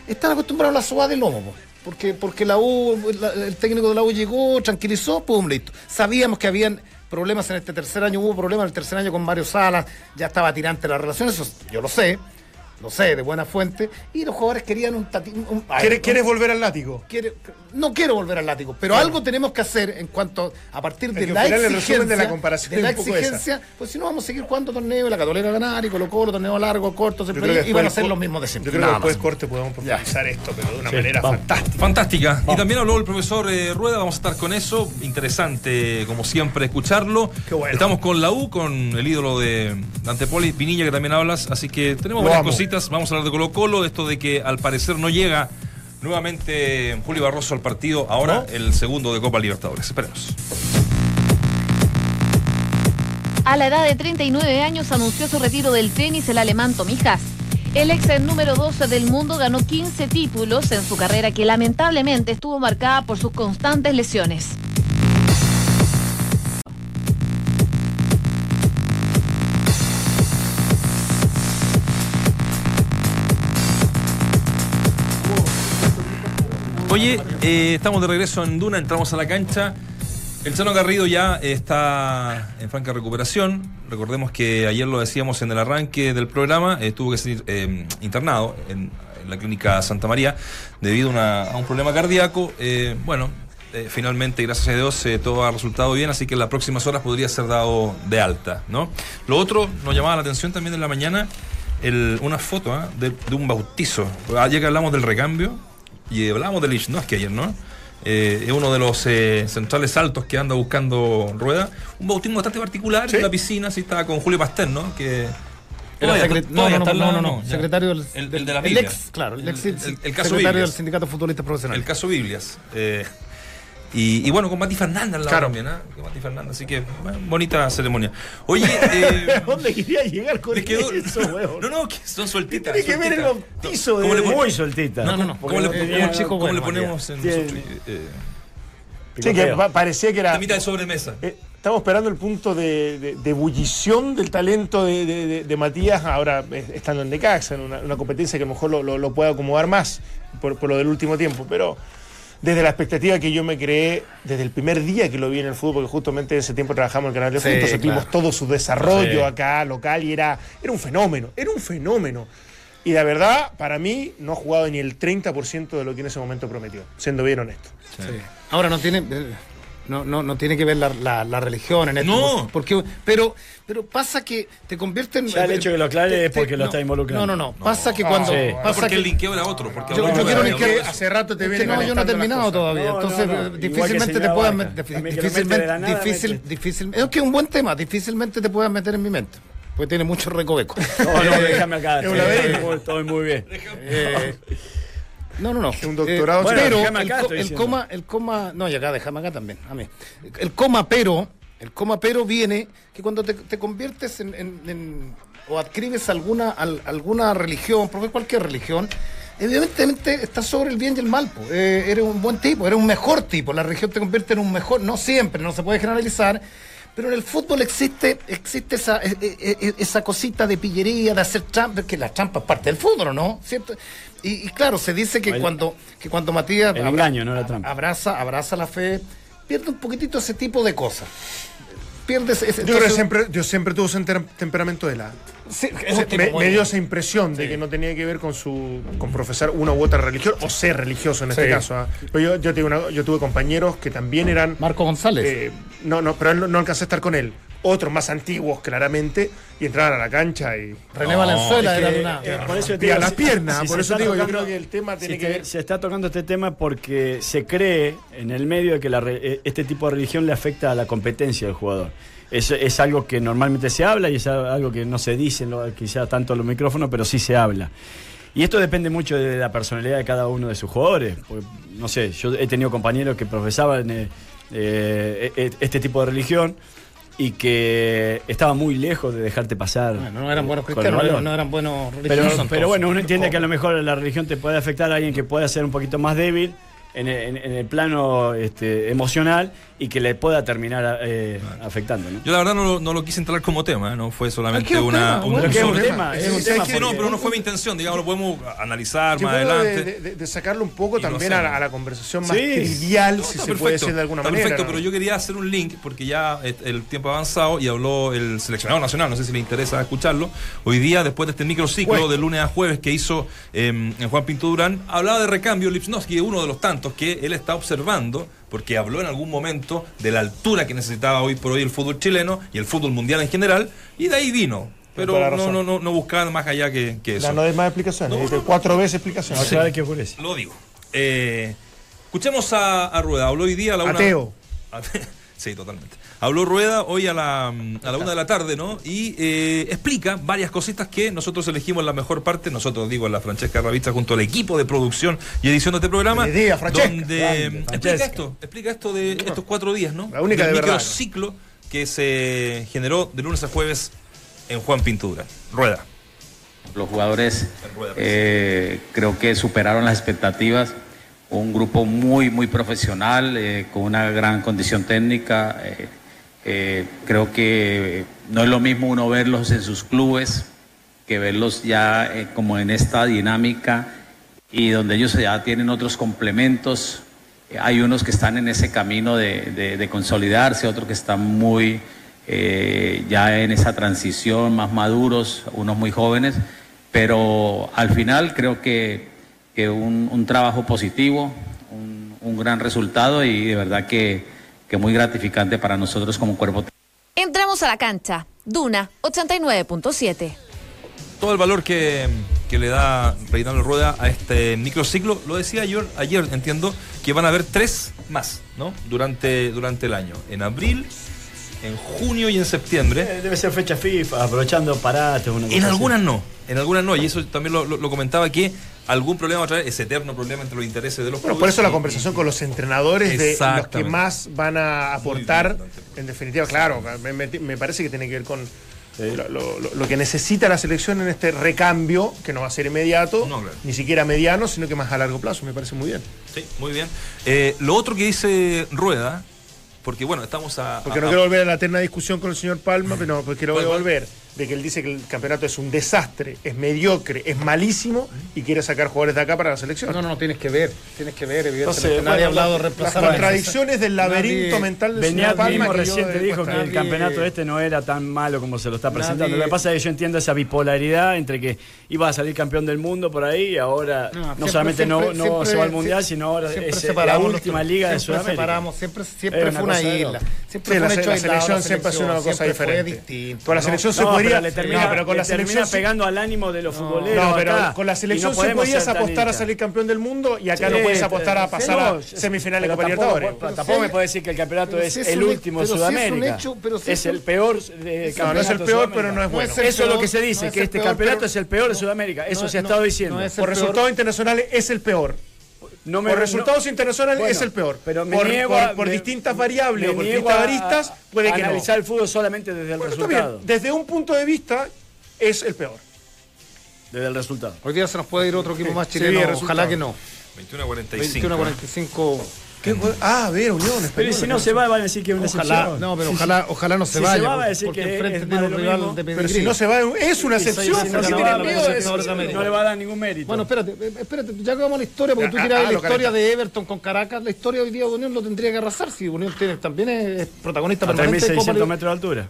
están acostumbrados a la suba de lomo. po. Porque, porque la U, la- el técnico de la U llegó, tranquilizó, pum, listo. Sabíamos que habían problemas en este tercer año, hubo problemas en el tercer año con Mario Salas, ya estaba tirante la relación, eso yo lo sé, sé, de buena fuente, y los jugadores querían un... tati- un- ¿Quieres, un- quieres volver al látigo? quiere- no quiero volver al látigo, pero algo tenemos que hacer en cuanto a partir de la el exigencia, resumen de la comparación de la exigencia, pues si no vamos a seguir jugando torneos, la Católica ganar y Colo Colo, torneo largo, corto, siempre y van a ser los mismos de siempre. Yo creo que después más. corte podemos profundizar esto, pero de una Sí, manera vamos. fantástica. Fantástica. Y también habló el profesor eh, Rueda, vamos a estar con eso. Interesante, como siempre, escucharlo. Qué bueno. Estamos con la U, con el ídolo de Dante Poli, Pinilla, que también hablas. Así que tenemos Lo varias amo. cositas. Vamos a hablar de Colo Colo, de esto de que al parecer no llega nuevamente Julio Barroso al partido. Ahora el segundo de Copa Libertadores. Esperemos. A la edad de 39 años anunció su retiro del tenis el alemán Tommy Haas. El ex número 12 del mundo ganó 15 títulos en su carrera que lamentablemente estuvo marcada por sus constantes lesiones. Oye, eh, estamos de regreso en Duna, entramos a la cancha. El Chano Garrido ya está en franca recuperación. Recordemos que ayer lo decíamos en el arranque del programa, eh, tuvo que ser eh, internado en, en la clínica Santa María debido a, un problema cardíaco. Eh, bueno, eh, finalmente, gracias a Dios, eh, todo ha resultado bien, así que en las próximas horas podría ser dado de alta. ¿no? Lo otro nos llamaba la atención también en la mañana, el- una foto ¿ah? de, de un bautizo. Ayer que hablamos del recambio, y hablábamos del Lichnowsky ayer, ¿no? Eh, es uno de los eh, centrales altos que anda buscando rueda. Un bautismo bastante particular Sí. en la piscina, así estaba con Julio Pastel, ¿no? Que no, todavía no, está no, no, no, secretario del, El- el de la el Biblia. ex, claro, el, ex El- el- el caso secretario Biblias. del Sindicato Futbolista Profesional. el caso Biblias. eh, y, y bueno, con Mati Fernández al lado Claro. también, ¿ah? Con Mati Fernández, así que bueno, bonita ceremonia. Oye, eh, ¿Dónde quería llegar con quedó- eso, weón? No, no, que son sueltitas. Tiene que ver el bautizo de- ¿Cómo le pon- Muy soltita. No, no, no. ¿Cómo le, Porque cómo- tenía- cómo bueno, le Matías. ponemos en nosotros, eh, Sí, que pa- parecía que era. la mitad de sobremesa? Eh, estamos esperando el punto de, de- de ebullición del talento de, de- de- de Matías, ahora eh, estando en Necaxa, en una, una competencia que a lo mejor lo, lo, lo pueda acomodar más por, por lo del último tiempo, pero desde la expectativa que yo me creé desde el primer día que lo vi en el fútbol, porque justamente ese tiempo trabajamos en el canal de Sí, fútbol, entonces vimos claro. todo su desarrollo Sí. acá, local, y era, era un fenómeno, era un fenómeno. Y la verdad, para mí, no ha jugado ni el 30% de lo que en ese momento prometió, siendo bien honesto. Sí. Ahora no tiene eh, no, no, no tiene que ver la, la- la religión en esto. No. Porque, pero, pero pasa que te convierte en. Ya el hecho que lo aclare te- es porque te- lo no, está involucrando. No, no, no. Pasa que cuando. Sí. No, Pasa porque que, el linkeo era otro. Porque Yo- yo quiero linkear- hace rato te Es viene que no, yo no he terminado todavía. No, no, Entonces, no. eh, difícilmente te señora puedan Vaca. met- También que lo mete de difícilmente, nada, difícil, difícil, es que es un buen tema, difícilmente te puedas meter en mi mente. Porque tiene mucho recoveco. No, no, déjame acá. Sí, estoy muy- Estoy muy bien. Eh, no, no, no. un doctorado, Eh, bueno, pero déjame el, acá, coma, el coma, no, y acá, déjame acá también, a mí. El coma pero, el coma pero viene que cuando te, te conviertes en, en- en- o adscribes alguna, al- alguna religión, porque cualquier religión, evidentemente estás sobre el bien y el mal. Eh, eres un buen tipo, eres un mejor tipo. La religión te convierte en un mejor, no siempre, no se puede generalizar. Pero en el fútbol existe, existe esa, eh, eh, eh, esa cosita de pillería, de hacer trampa, que la trampa es parte del fútbol, ¿no? ¿Cierto? Y, y claro, se dice que cuando, que cuando Matías el engaño, no la trampa. abraza, abraza la fe, pierde un poquitito ese tipo de cosas. Ese, Yo creo que entonces- siempre, yo siempre tuve ese temperamento de la. Sí, me, me dio esa impresión de que no tenía que ver con su con profesar una u otra religión o ser religioso en este Sí. caso. ¿ah? Pero yo, yo, tuve una- yo tuve compañeros que también eran. Marco González. eh, no, no, pero no alcancé a estar con él. Otros más antiguos claramente, y entraban a la cancha y René Valenzuela Es que, era de una. eh, por eso te rompían digo, las si- piernas. si por se eso está digo, yo tocando- creo que el tema tiene si que ver. Se está tocando este tema porque se cree en el medio de que la re- eh, este tipo de religión le afecta a la competencia del jugador. Es, es algo que normalmente se habla y es algo que no se dice quizá tanto en los micrófonos, pero sí se habla. Y esto depende mucho de la personalidad de cada uno de sus jugadores. Porque, no sé, yo he tenido compañeros que profesaban eh, eh, eh, este tipo de religión y que estaban muy lejos de dejarte pasar. Bueno, no eran buenos cristianos, no eran buenos religiosos. pero bueno, uno entiende que a lo mejor la religión te puede afectar a alguien que pueda ser un poquito más débil en el, en- en el plano este, emocional y que le pueda terminar eh, afectando. ¿no? Yo la verdad no, lo- no lo quise entrar como tema, ¿eh? no fue solamente ¿Qué es un una... tema? un- Bueno, es tema, es un Sí, tema sí, Sí, no, pero no fue mi intención, digamos, lo podemos analizar Yo más de, adelante. de- de sacarlo un poco también a, la- hacemos. a la conversación más Sí. trivial, No, si se puede decir de alguna está manera. Perfecto, ¿no? pero yo quería hacer un link porque ya el tiempo ha avanzado y habló el seleccionado nacional, no sé si le interesa escucharlo. Hoy día, después de este microciclo Bueno. de lunes a jueves que hizo eh, Juan Pinto Durán, hablaba de recambio Lipsnowski, uno de los tantos que él está observando, porque habló en algún momento de la altura que necesitaba hoy por hoy el fútbol chileno y el fútbol mundial en general, y de ahí vino. Pero no, no, no, no buscaban más allá que, que eso. Ya no des más explicaciones, No, no, no. cuatro veces explicaciones. Qué ocurre. Lo digo. Eh, escuchemos a, a Rueda. Habló hoy día a la una. Ateo. Sí, totalmente. Habló Rueda hoy a la, a la una de la tarde, ¿no? Y eh, explica varias cositas que nosotros elegimos la mejor parte, nosotros digo, la Francesca Ravista junto al equipo de producción y edición de este programa. Día, Francesca. Donde Grande, explica esto, explica esto de estos cuatro días, ¿no? La única Del de verdad. microciclo que se generó de lunes a jueves en Juan Pintura. Rueda. Los jugadores Rueda, eh, creo que superaron las expectativas. Un grupo muy, muy profesional, eh, con una gran condición técnica. eh, eh, creo que no es lo mismo uno verlos en sus clubes que verlos ya eh, como en esta dinámica y donde ellos ya tienen otros complementos. Hay unos que están en ese camino de, de- de consolidarse, otros que están muy eh, ya en esa transición, más maduros, unos muy jóvenes, pero al final creo que, que un, un trabajo positivo, un, un gran resultado y de verdad que, que muy gratificante para nosotros como cuerpo. Entramos a la cancha. Duna 89.7. todo el valor que, que le da Reinaldo Rueda a este microciclo. Lo decía yo ayer, entiendo, que van a haber tres más, ¿no? Durante, durante el año. En abril, en junio y en septiembre. Eh, Debe ser fecha FIFA, aprovechando parates. En algunas no, en algunas no. Y eso también lo, lo- lo comentaba que algún problema va a traer ese eterno problema entre los intereses de los Bueno, por eso la y- conversación con los entrenadores de los que más van a aportar, en definitiva, claro, me, parece que tiene que ver con lo, lo- lo- lo que necesita la selección en este recambio, que no va a ser inmediato, No, claro. ni siquiera mediano, sino que más a largo plazo, me parece muy bien. Sí, muy bien. Eh, lo otro que dice Rueda, porque bueno, estamos a... Porque a- no a- quiero volver a la eterna discusión con el señor Palma, pero no, porque quiero volver de que él dice que el campeonato es un desastre, es mediocre, es malísimo y quiere sacar jugadores de acá para la selección. No, no, no, tienes que ver, tienes que ver, evidentemente. Entonces, Nadie ha bueno, hablado de la- Las reemplazar a contradicciones del laberinto Nadie- mental del Beñat señor Palma. mismo que yo recién te de dijo que el campeonato este no era tan malo como se lo está presentando. Nadie- Lo que pasa es que yo entiendo esa bipolaridad entre que iba a salir campeón del mundo por ahí y ahora no, siempre- solamente no, siempre- no siempre- se va al mundial, siempre- sino ahora es la separamos los última liga de Siempre Sudamérica. separamos, siempre, siempre Es fue una una de isla. Siempre Sí, fue la, la aislado, selección siempre hace una cosa siempre fue diferente. Con la ¿no? selección se No, podría. pero le termina, no, pero con le la selección. se- pegando al ánimo de los futboleros. No, pero acá, con la selección no se podemos podías apostar a salir campeón del mundo y acá Sí, no puedes apostar a pasar no, a semifinales de Copa tampoco- Libertadores. pero Tampoco me puede decir que el campeonato es el un- último de pero si es un Sudamérica. hecho, pero si es el peor de No, no es el campeonato peor, pero no es bueno. Eso es lo que se dice, no que este peor, campeonato pero- es el peor de Sudamérica. Eso no, se ha no, estado no diciendo. Por resultados internacionales es el peor. No me- por no- resultados internacionales Bueno, es el peor. Pero me por, niego por- a- por me- distintas variables por niego distintas a- aristas, puede a que no. analizar el fútbol solamente desde el Bueno, está bien. resultado. Desde un punto de vista, es el peor. Desde el resultado. Hoy día se nos puede ir otro equipo más chileno, ojalá que no. 21 a 45. 21 a 45. Ah, a ver, Unión Pero Española. si no se va, van a decir que es una Ojalá, excepción. no, pero ojalá, ojalá no se Si se vaya. va, va a decir que enfrente es un de lo rival de Pero si no se va, es una excepción. si ¿Por no le va a dar ningún mérito. Bueno, espérate, eh, espérate, ya acabamos la historia, porque tú Ah, tiras ah, la historia de Everton con Caracas, la historia hoy día de Unión lo tendría que arrasar, si Unión tiene, también es, protagonista A permanente de Copa 3.600 Libertadores. metros de altura.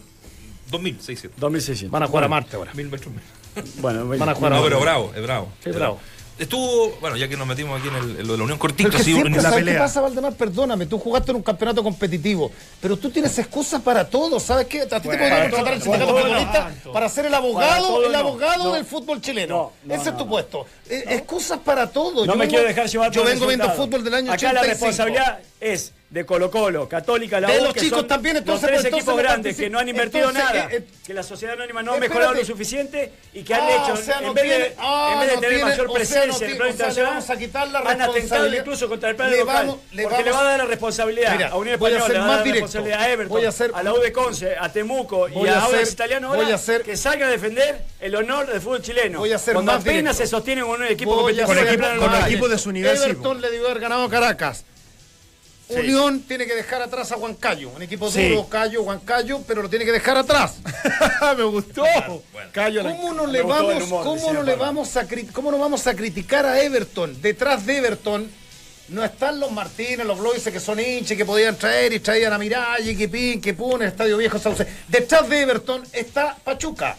2600. 2.600. Van a jugar a Marte ahora. Mil metros menos. Bueno, Van a jugar No, pero bravo, es bravo. Sí, bravo. Estuvo, bueno, ya que nos metimos aquí en, el- en lo de la Unión cortito, sí, siempre, en la ¿sabes pelea. qué pasa, Valdemar? Perdóname, tú jugaste en un campeonato competitivo, pero tú tienes excusas para todo, ¿sabes qué? A ti te podrían para contratar el sindicato futbolista para ser el abogado, todo el no. abogado No. del fútbol chileno. No, no, Ese es tu no. puesto. Eh, excusas para todo. No Yo me vengo- quiero dejar llevar Yo vengo viendo fútbol del año Acá 85. la responsabilidad es de Colo Colo, Católica, la De U, los que chicos son también, entonces, los tres pues, entonces equipos grandes que no han invertido entonces, nada, eh, eh, que la sociedad anónima no ha mejorado lo suficiente y que han Ah, hecho, o sea, no en vez tiene- de, ah, en vez de no tener tiene- mayor o sea, no presencia en el plano sea, le internacional, vamos a quitar la han atentado incluso contra el plano Le local, vamos- le porque le vamos- va a dar la responsabilidad Mira, a Unión Española, le va a dar la directo. responsabilidad a Everton, Voy a la U de Conce, a Temuco y a a Audax Italiano voy ahora, a que salga a defender el honor del fútbol chileno. Voy a ser Cuando apenas se sostiene con un equipo competitivo Con ser en el equipo- plano con local. equipo de su nivel, Everton le debió haber ganado a Caracas. Unión tiene que dejar atrás a Huancayo. Un equipo Sí. duro, Cayo, Huancayo, pero lo tiene que dejar atrás. Me gustó. Callo la- ¿Cómo no le vamos, humor, cómo no le vamos a cri- cómo no vamos a criticar a Everton? Detrás de Everton no están los Martínez, los Bloise que son hinchas que podían traer y traían a Miralles, que Pin, que Pun, el Estadio Viejo Sauce. Detrás de Everton está Pachuca.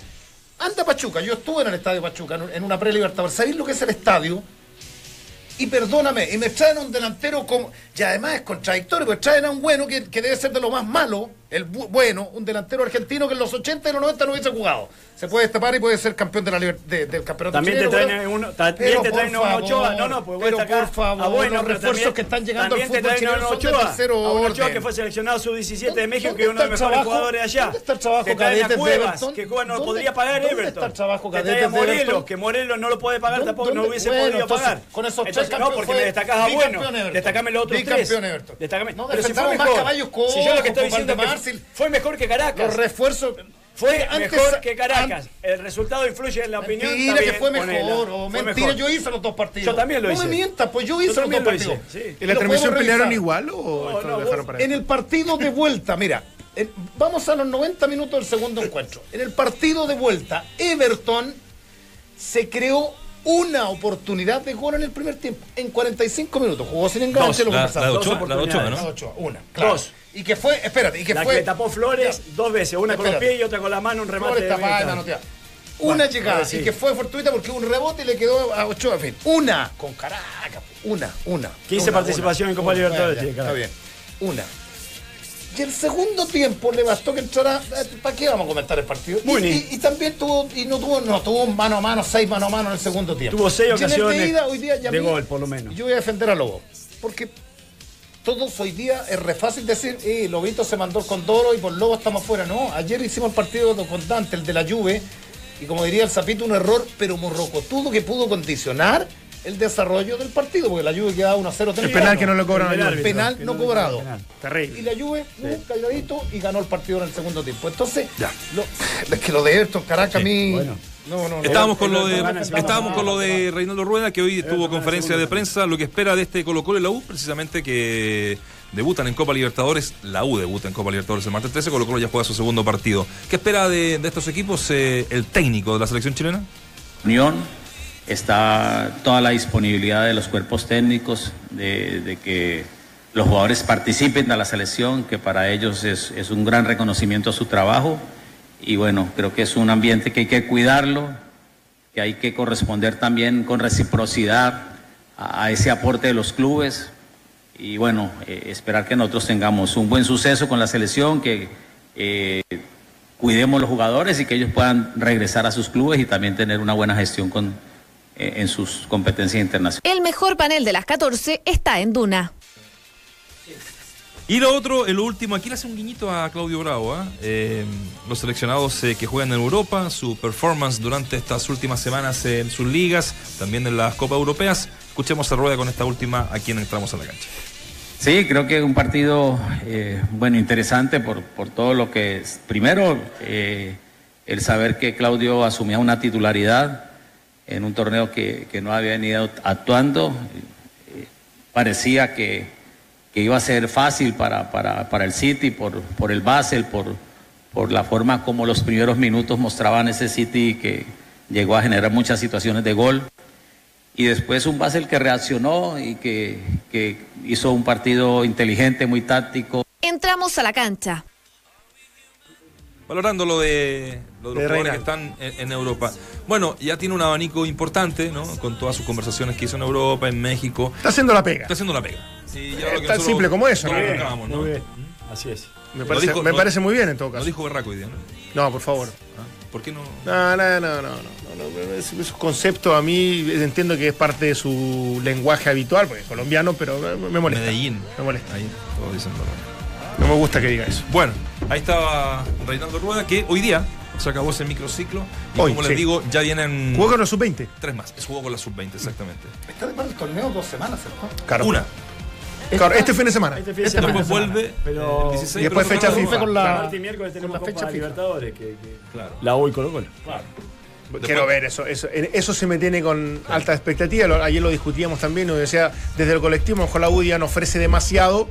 Anda Pachuca, yo estuve en el Estadio Pachuca en un- en una pre-libertadores. ¿Sabéis lo que es el estadio? Y perdóname, y me traen un delantero como. Y además es contradictorio, porque traen a un bueno que, que debe ser de lo más malo, el bu- bueno, un delantero argentino que en los 80 y los 90 no hubiese jugado. Se puede destapar y puede ser campeón de la de- del campeonato También te chileno, traen pero- uno, también pero te traen a un Ochoa, favor, no, no, pues pero por favor, Ah, bueno, los refuerzos también- que están llegando al te fútbol traen a chileno un son de Ochoa, tercero a un Ochoa que fue seleccionado sub-17 de ¿Dónde- México, que es uno de los mejores trabajo? jugadores de allá. ¿Dónde está el trabajo te traen a de Cuevas, que Cuevas no lo ¿Dónde- podría pagar dónde Everton. está el trabajo te traen a? Morelos, que Morelos no lo puede pagar ¿Dónde- tampoco, no dónde- hubiese podido pagar. con esos tres no, porque me destacás a bueno, destacame los otros tres. Bicampeón Everton. Destacame- No pero si fue defendamos más mejor. caballos Si yo lo que estoy diciendo que fue mejor que Caracas. Los refuerzos. Fue Antes- mejor que Caracas. an- El resultado influye en la opinión. Mentira también, que fue mejor, ponela. o Fue mentira, mejor. yo hice los dos partidos. Yo también lo no hice. me mientas, pues yo Yo hice los dos lo partidos. hice, sí. ¿En la transmisión pelearon igual o No, esto no, lo dejaron vos- para En el partido de vuelta, mira, en- vamos a los 90 minutos del segundo encuentro. En el partido de vuelta, Everton se creó una oportunidad de gol en el primer tiempo. En 45 minutos. Jugó sin enganche, Dos, lo la- la de Dos la oportunidades. ¿no? Ochoa, una, claro. Dos. Y que fue, espérate, y que La fue. que tapó Flores dos veces, una con los pies y otra con la mano, un remate. Flores de tapada tarde. Una Bueno, llegada, sí. y que fue fortuita porque un rebote y le quedó a Ochoa, en fin. Una, con Caracas. Una, una. 15 una, participación una, en Copa una. Libertadores, Está bien. Una. Y el segundo tiempo le bastó que entrara. ¿Para qué vamos a comentar el partido? Y, y- y también tuvo, y no tuvo, no, tuvo mano a mano, seis mano a mano en el segundo tiempo. Tuvo seis de ocasiones ida, hoy día, y a de mí- gol, por lo menos. Yo voy a defender a Lobo. Porque todos hoy día es re fácil decir, eh, Lobito se mandó el condoro y por Lobo estamos fuera. No, ayer hicimos el partido con Dante, el de la Juve, y como diría el Zapito, un error, pero morrocotudo que pudo condicionar el desarrollo del partido, porque la Juve quedaba 1 a 0 El penal que no lo cobran El árbitro, penal no no cobrado. penal. Y la Juve, uh, calladito, y ganó el partido en el segundo tiempo. Entonces, Ya. lo- es que lo de Everton, Caracas, a mí... bueno. No, no, no. Estábamos con lo de estábamos con lo de Reinaldo Rueda que hoy tuvo conferencia de prensa lo que espera de este Colo Colo y la U precisamente que debutan en Copa Libertadores la U debuta en Copa Libertadores el martes 13 Colo Colo ya juega su segundo partido ¿qué espera de, de estos equipos eh, el técnico de la selección chilena? Unión está toda la disponibilidad de los cuerpos técnicos, de, que los jugadores participen de la selección, que para ellos es, un gran reconocimiento a su trabajo. Y bueno, creo que es un ambiente que hay que cuidarlo, que hay que corresponder también con reciprocidad a, ese aporte de los clubes. Y bueno, eh, esperar que nosotros tengamos un buen suceso con la selección, que eh, cuidemos los jugadores y que ellos puedan regresar a sus clubes y también tener una buena gestión con, en sus competencias internacionales. El mejor panel de las 14 está en Duna. Y lo otro, el último, aquí le hace un guiñito a Claudio Bravo, ¿ah? Eh, los seleccionados eh, que juegan en Europa, su performance durante estas últimas semanas en sus ligas, también en las Copas Europeas. Escuchemos a Rueda con esta última a quien entramos a la cancha. Sí, creo que un partido, eh, bueno, interesante por, por todo lo que es. Primero, eh, el saber que Claudio asumía una titularidad en un torneo que, que no había venido actuando. Eh, parecía que, que iba a ser fácil para, para, para el City por, por el Basel, por, por la forma como los primeros minutos mostraban ese City que llegó a generar muchas situaciones de gol y después un Basel que reaccionó y que, que hizo un partido inteligente, muy táctico. Entramos a la cancha. Valorando lo de, lo de los De jugadores que están en, en Europa. Bueno, ya tiene un abanico importante, ¿no? Con todas sus conversaciones que hizo en Europa, en México. Está haciendo la pega. Está haciendo la pega. Sí, ya lo que Tan simple como eso, ¿no? ¿no? Muy bien. Así es. Me Lo parece, dijo- me lo- parece muy bien en todo Lo caso. dijo Berraco hoy día, ¿no? No, por favor. ¿Ah? ¿Por qué no? No, no, no, no, no, es- Esos conceptos a mí entiendo que es parte de su lenguaje habitual, porque es colombiano, pero me, molesta. Medellín. Me molesta. Ahí, todos dicen. No me gusta que diga eso. Bueno, ahí estaba Reinaldo Rueda, que hoy día se acabó ese microciclo. Y Hoy, como sí. les digo, ya vienen Jugó con los sub-20. tres más. Es jugó con la sub-20, exactamente. Está de par el torneo dos semanas, ¿cierto? Claro. Una. Claro, este fin de semana. Este fin de Este semana. después vuelve Pero- el 16. Y después pero fecha la FIFA. con la- Martes y miércoles tenemos con la fecha FIFA. Libertadores. Que, que- Claro. La U y Colo Colo. Quiero ver eso, eso. Eso se me tiene con alta expectativa. Ayer lo discutíamos también. Nos decía, desde el colectivo, a lo mejor la UDI ya no ofrece demasiado,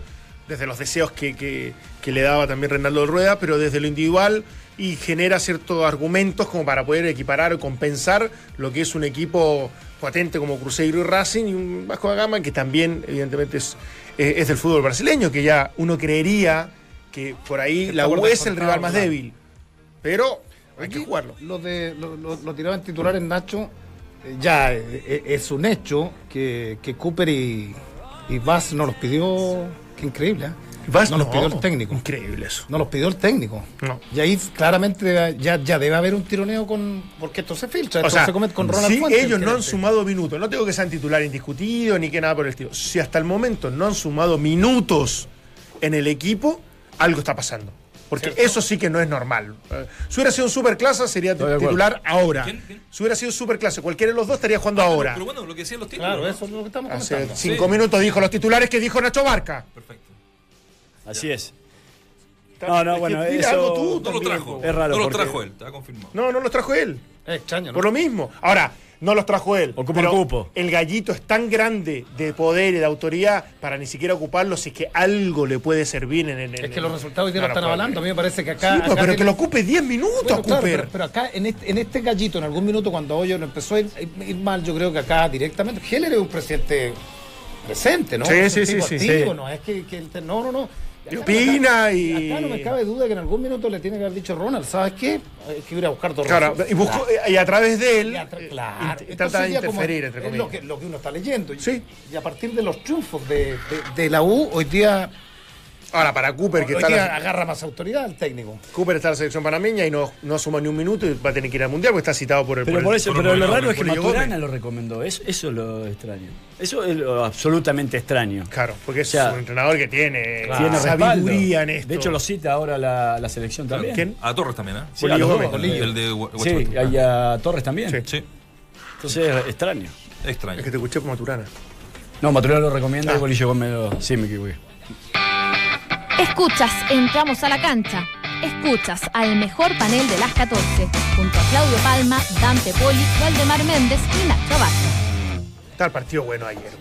desde los deseos que, que- que le daba también Reinaldo Rueda, pero desde lo individual y genera ciertos argumentos como para poder equiparar o compensar lo que es un equipo potente como Cruzeiro y Racing y un Vasco da Gama que también, evidentemente, es, eh, es del fútbol brasileño, que ya uno creería que por ahí la U es el rival más claro. débil. Pero hay que jugarlo. Lo, de, lo, lo, lo tiraban titular en Nacho. eh, Ya eh, eh, es un hecho que, que Cooper y, y Vaz no los pidió. Qué increíble, ¿eh? Vas- no los no, pidió el técnico. Increíble eso. No los pidió el técnico. No. Y ahí claramente ya, ya debe haber un tironeo con. Porque esto se filtra. Esto O sea, se comete con Ronald si Fuentes, ellos no han sumado minutos, no tengo que sean titular indiscutido ni que nada por el estilo. Si hasta el momento no han sumado minutos en el equipo, algo está pasando. Porque eso sí que no es normal. Eh, si hubiera sido un superclase, sería titular ahora. ¿Quién? ¿Quién? Si hubiera sido superclase, cualquiera de los dos estaría jugando Ah, ahora. Pero bueno, lo que decían los títulos. Claro, ¿no? eso es lo que estamos Hace comentando. cinco minutos dijo los titulares que dijo Nacho Barca. Perfecto. Así es. No, no, Es que bueno, eso- algo tú No lo trajo. Es raro No lo porque- trajo él, está confirmado. No, no los trajo él. Es extraño, ¿no? Por lo mismo. Ahora, no los trajo él. Ocupa pero el cupo. El gallito es tan grande de poder y de autoridad para ni siquiera ocuparlo si es que algo le puede servir en el. Es que los resultados hoy día No, están avalando. A mí me parece que acá. Sí, pues, acá pero que tiene- lo ocupe 10 minutos, Bueno, claro, Cooper. pero, pero acá en este, en este gallito, en algún minuto, cuando Hoyo no empezó a ir, mal, yo creo que acá directamente. Heller es un presidente presente, ¿no? Sí, Es sí, sí, sí, activo, sí. No, es que, que no, no, no. Y opina y- Acá no me cabe duda que en algún minuto le tiene que haber dicho Ronald, ¿sabes qué? Hay que ir a buscar dos Claro, y, buscó- y a través de él. Eh, claro. Entonces trata de interferir, entre es comillas. lo que, lo que uno está leyendo. Y- Sí. Y a partir de los triunfos de, de- de la U, hoy día, Ahora, para Cooper, que está la, agarra más autoridad el técnico. Cooper está en la selección panameña y no, no suma ni un minuto y va a tener que ir al mundial porque está citado por el. Pero el- por eso, por pero el- lo raro es que Maturana lo recomendó. Eso, eso es lo extraño. Eso es lo absolutamente extraño. Claro, porque es O sea, un entrenador que tiene Tiene sabiduría en esto. De hecho, lo cita ahora la, la selección también. ¿Quién? A Torres también, ¿eh? Sí, a Polillo los Gómez. El de Sí, Huachipato. y a Torres también. Sí. Sí, Entonces es extraño. extraño. Es que te escuché por Maturana. No, Maturana lo recomienda Ah. y Bolillo Gómez lo... Sí, me equivoqué. Escuchas, entramos a la cancha. Escuchas al mejor panel de las 14, junto a Claudio Palma, Dante Poli, Valdemar Méndez y Nacho Vázquez. Está el partido bueno ayer.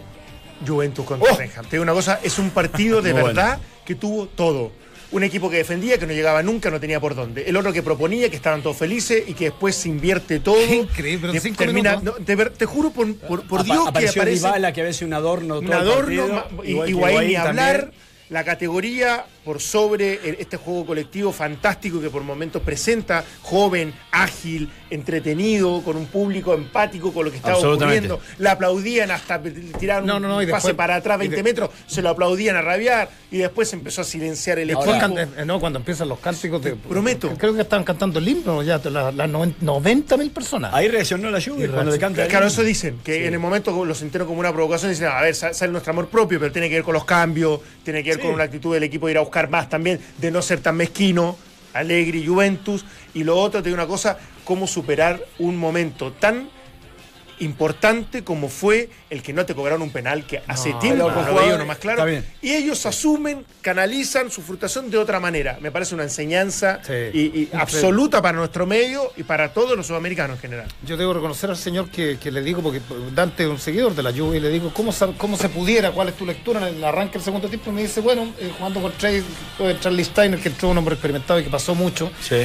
Juventus contra Oh. Te digo una cosa, es un partido de verdad que tuvo todo. Un equipo que defendía, que no llegaba nunca, no tenía por dónde. El otro que proponía, que estaban todos felices y que después se invierte todo. Qué increíble, pero cinco termina- no, te juro por, por, por Apa- Dios que aparece Dybala, que a veces un adorno un todo el adorno, partido, igual ni Higuaín hablar. también. La categoría por sobre este juego colectivo fantástico que por momentos presenta, joven, ágil, entretenido, con un público empático con lo que estaba ocurriendo. La aplaudían hasta tirar No, no, no, y un pase después- para atrás y 20 de- metros, se lo aplaudían a rabiar y después empezó a silenciar el Después, equipo. can- eh, no, cuando empiezan los cánticos, de, prometo. Creo que estaban cantando el himno ya, las 90 mil personas. Ahí reaccionó la lluvia Y cuando le canta. Claro, eso dicen, que en el momento lo sintieron como una provocación, dicen, a ver, sa- sale nuestro amor propio, pero tiene que ver con los cambios, tiene que ver Sí. con una actitud del equipo de ir a buscar más también, de no ser tan mezquino, Alegri, Juventus, y lo otro, te digo una cosa, cómo superar un momento tan importante como fue el que no te cobraron un penal que hace tiempo pero lo veía uno más claro y ellos asumen canalizan su frustración de otra manera me parece una enseñanza Sí. y- absoluta para nuestro medio y para todos los sudamericanos en general Yo debo reconocer al señor que, que le digo, porque Dante es un seguidor de la lluvia, y le digo, ¿cómo, sab- ¿cómo se pudiera? ¿Cuál es tu lectura en el arranque del segundo tiempo? Y me dice, bueno, eh, jugando con Trey, Charlie Steiner, que entró un hombre experimentado y que pasó mucho. Sí.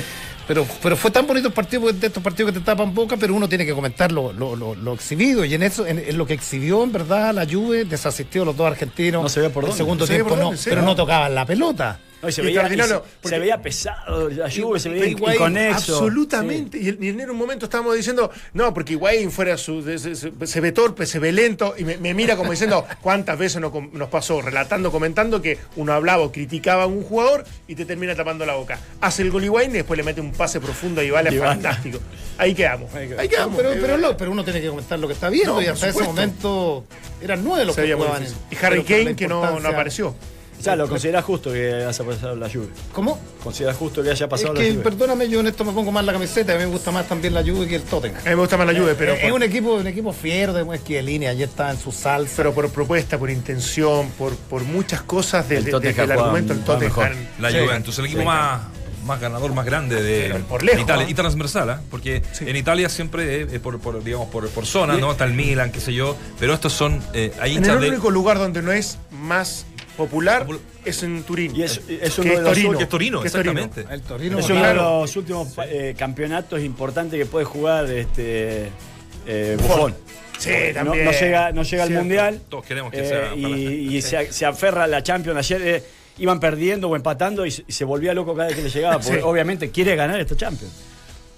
Pero, pero fue tan bonito el partido, de estos partidos que te tapan boca, pero uno tiene que comentar lo, lo, lo- lo exhibido. Y en eso, en, en lo que exhibió, en verdad, la Juve, desasistió a los dos argentinos. No se veía por el dónde. segundo No tiempo no, sí, pero no. no tocaban la pelota. No, y se, Y veía, y se- porque- se veía pesado la Juve, se veía Higuaín, inconexo. Absolutamente. Y, en un momento estábamos diciendo, no, porque Higuaín fuera su. de- se, ve torpe, se ve lento, y me, me mira como diciendo cuántas veces nos, pasó, relatando, comentando que uno hablaba o criticaba a un jugador y te termina tapando la boca. Hace el gol Higuaín y después le mete un pase profundo a Ibala, fantástico. Ahí quedamos. Ahí quedamos. pero, Eh, pero, lo- pero uno tiene que comentar lo que está viendo No, y hasta ese momento eran nueve los se que jugaban. Y Harry pero Kane que no, apareció. O sea, lo consideras justo que haya pasado la Juve. ¿Cómo? ¿Consideras justo que haya Es pasado que, la Juve? perdóname, yo en esto me pongo más la camiseta, a mí me gusta más también la Juve que el Tottenham. A mí me gusta más la Juve, pero, es por, un equipo, un equipo fiero, de es que de línea, ayer estaba en su salsa. pero por propuesta, por intención, por, por muchas cosas de- El de- argumento del Tottenham. mejor. La Sí. Juventus, el equipo Sí. más, más ganador, más grande de por lejos, Italia. ¿no? Y transversal, ¿ah? porque Sí. en Italia siempre es, es por, por, digamos, por, por zona, ¿no? Está el Milan, qué sé yo, pero estos son, eh, hay En el de... único lugar donde no es más popular Popul- es en Turín. Y es- es que uno de los Torino. que es Torino, que es Torino. exactamente. El Torino, Es claro. uno de los últimos eh, campeonatos importantes que puede jugar este eh, Buffon. Sí, No, también. no llega, no llega al. Mundial. Todos queremos que eh, sea y, para- y se, se aferra a la Champions. Ayer eh, iban perdiendo o empatando y, se- y se volvía loco cada vez que le llegaba. Porque Sí. obviamente quiere ganar esta Champions.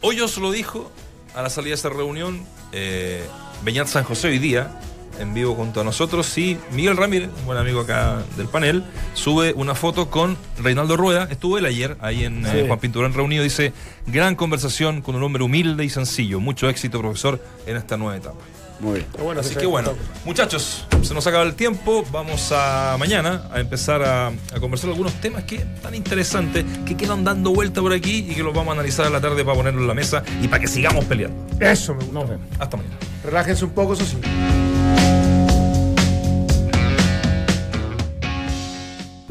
Hoyos lo dijo a la salida de esa reunión, eh, Beñat San José hoy día, en vivo junto a nosotros, y Miguel Ramírez, un buen amigo acá del panel, sube una foto con Reinaldo Rueda, estuvo él ayer ahí en eh. Juan Pinturán reunido, dice, gran conversación con un hombre humilde y sencillo, mucho éxito profesor en esta nueva etapa. Muy bien. Pero bueno, Así que bueno, muchachos, se nos acaba el tiempo. Vamos a mañana a empezar a, a conversar algunos temas que tan interesantes que quedan dando vuelta por aquí y que los vamos a analizar a la tarde para ponerlo en la mesa y para que sigamos peleando. Eso me gusta. Nos vemos. Hasta mañana. Relájense un poco, eso sí.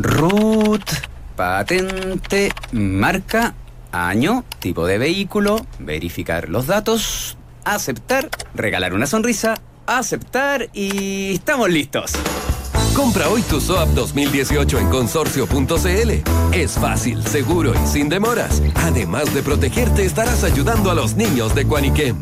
Root, patente, marca, año, tipo de vehículo, verificar los datos, aceptar, regalar una sonrisa, aceptar y estamos listos. Compra hoy tu SOAP 2018 en consorcio.cl. Es fácil, seguro y sin demoras. Además de protegerte, estarás ayudando a los niños de Cuaniquem.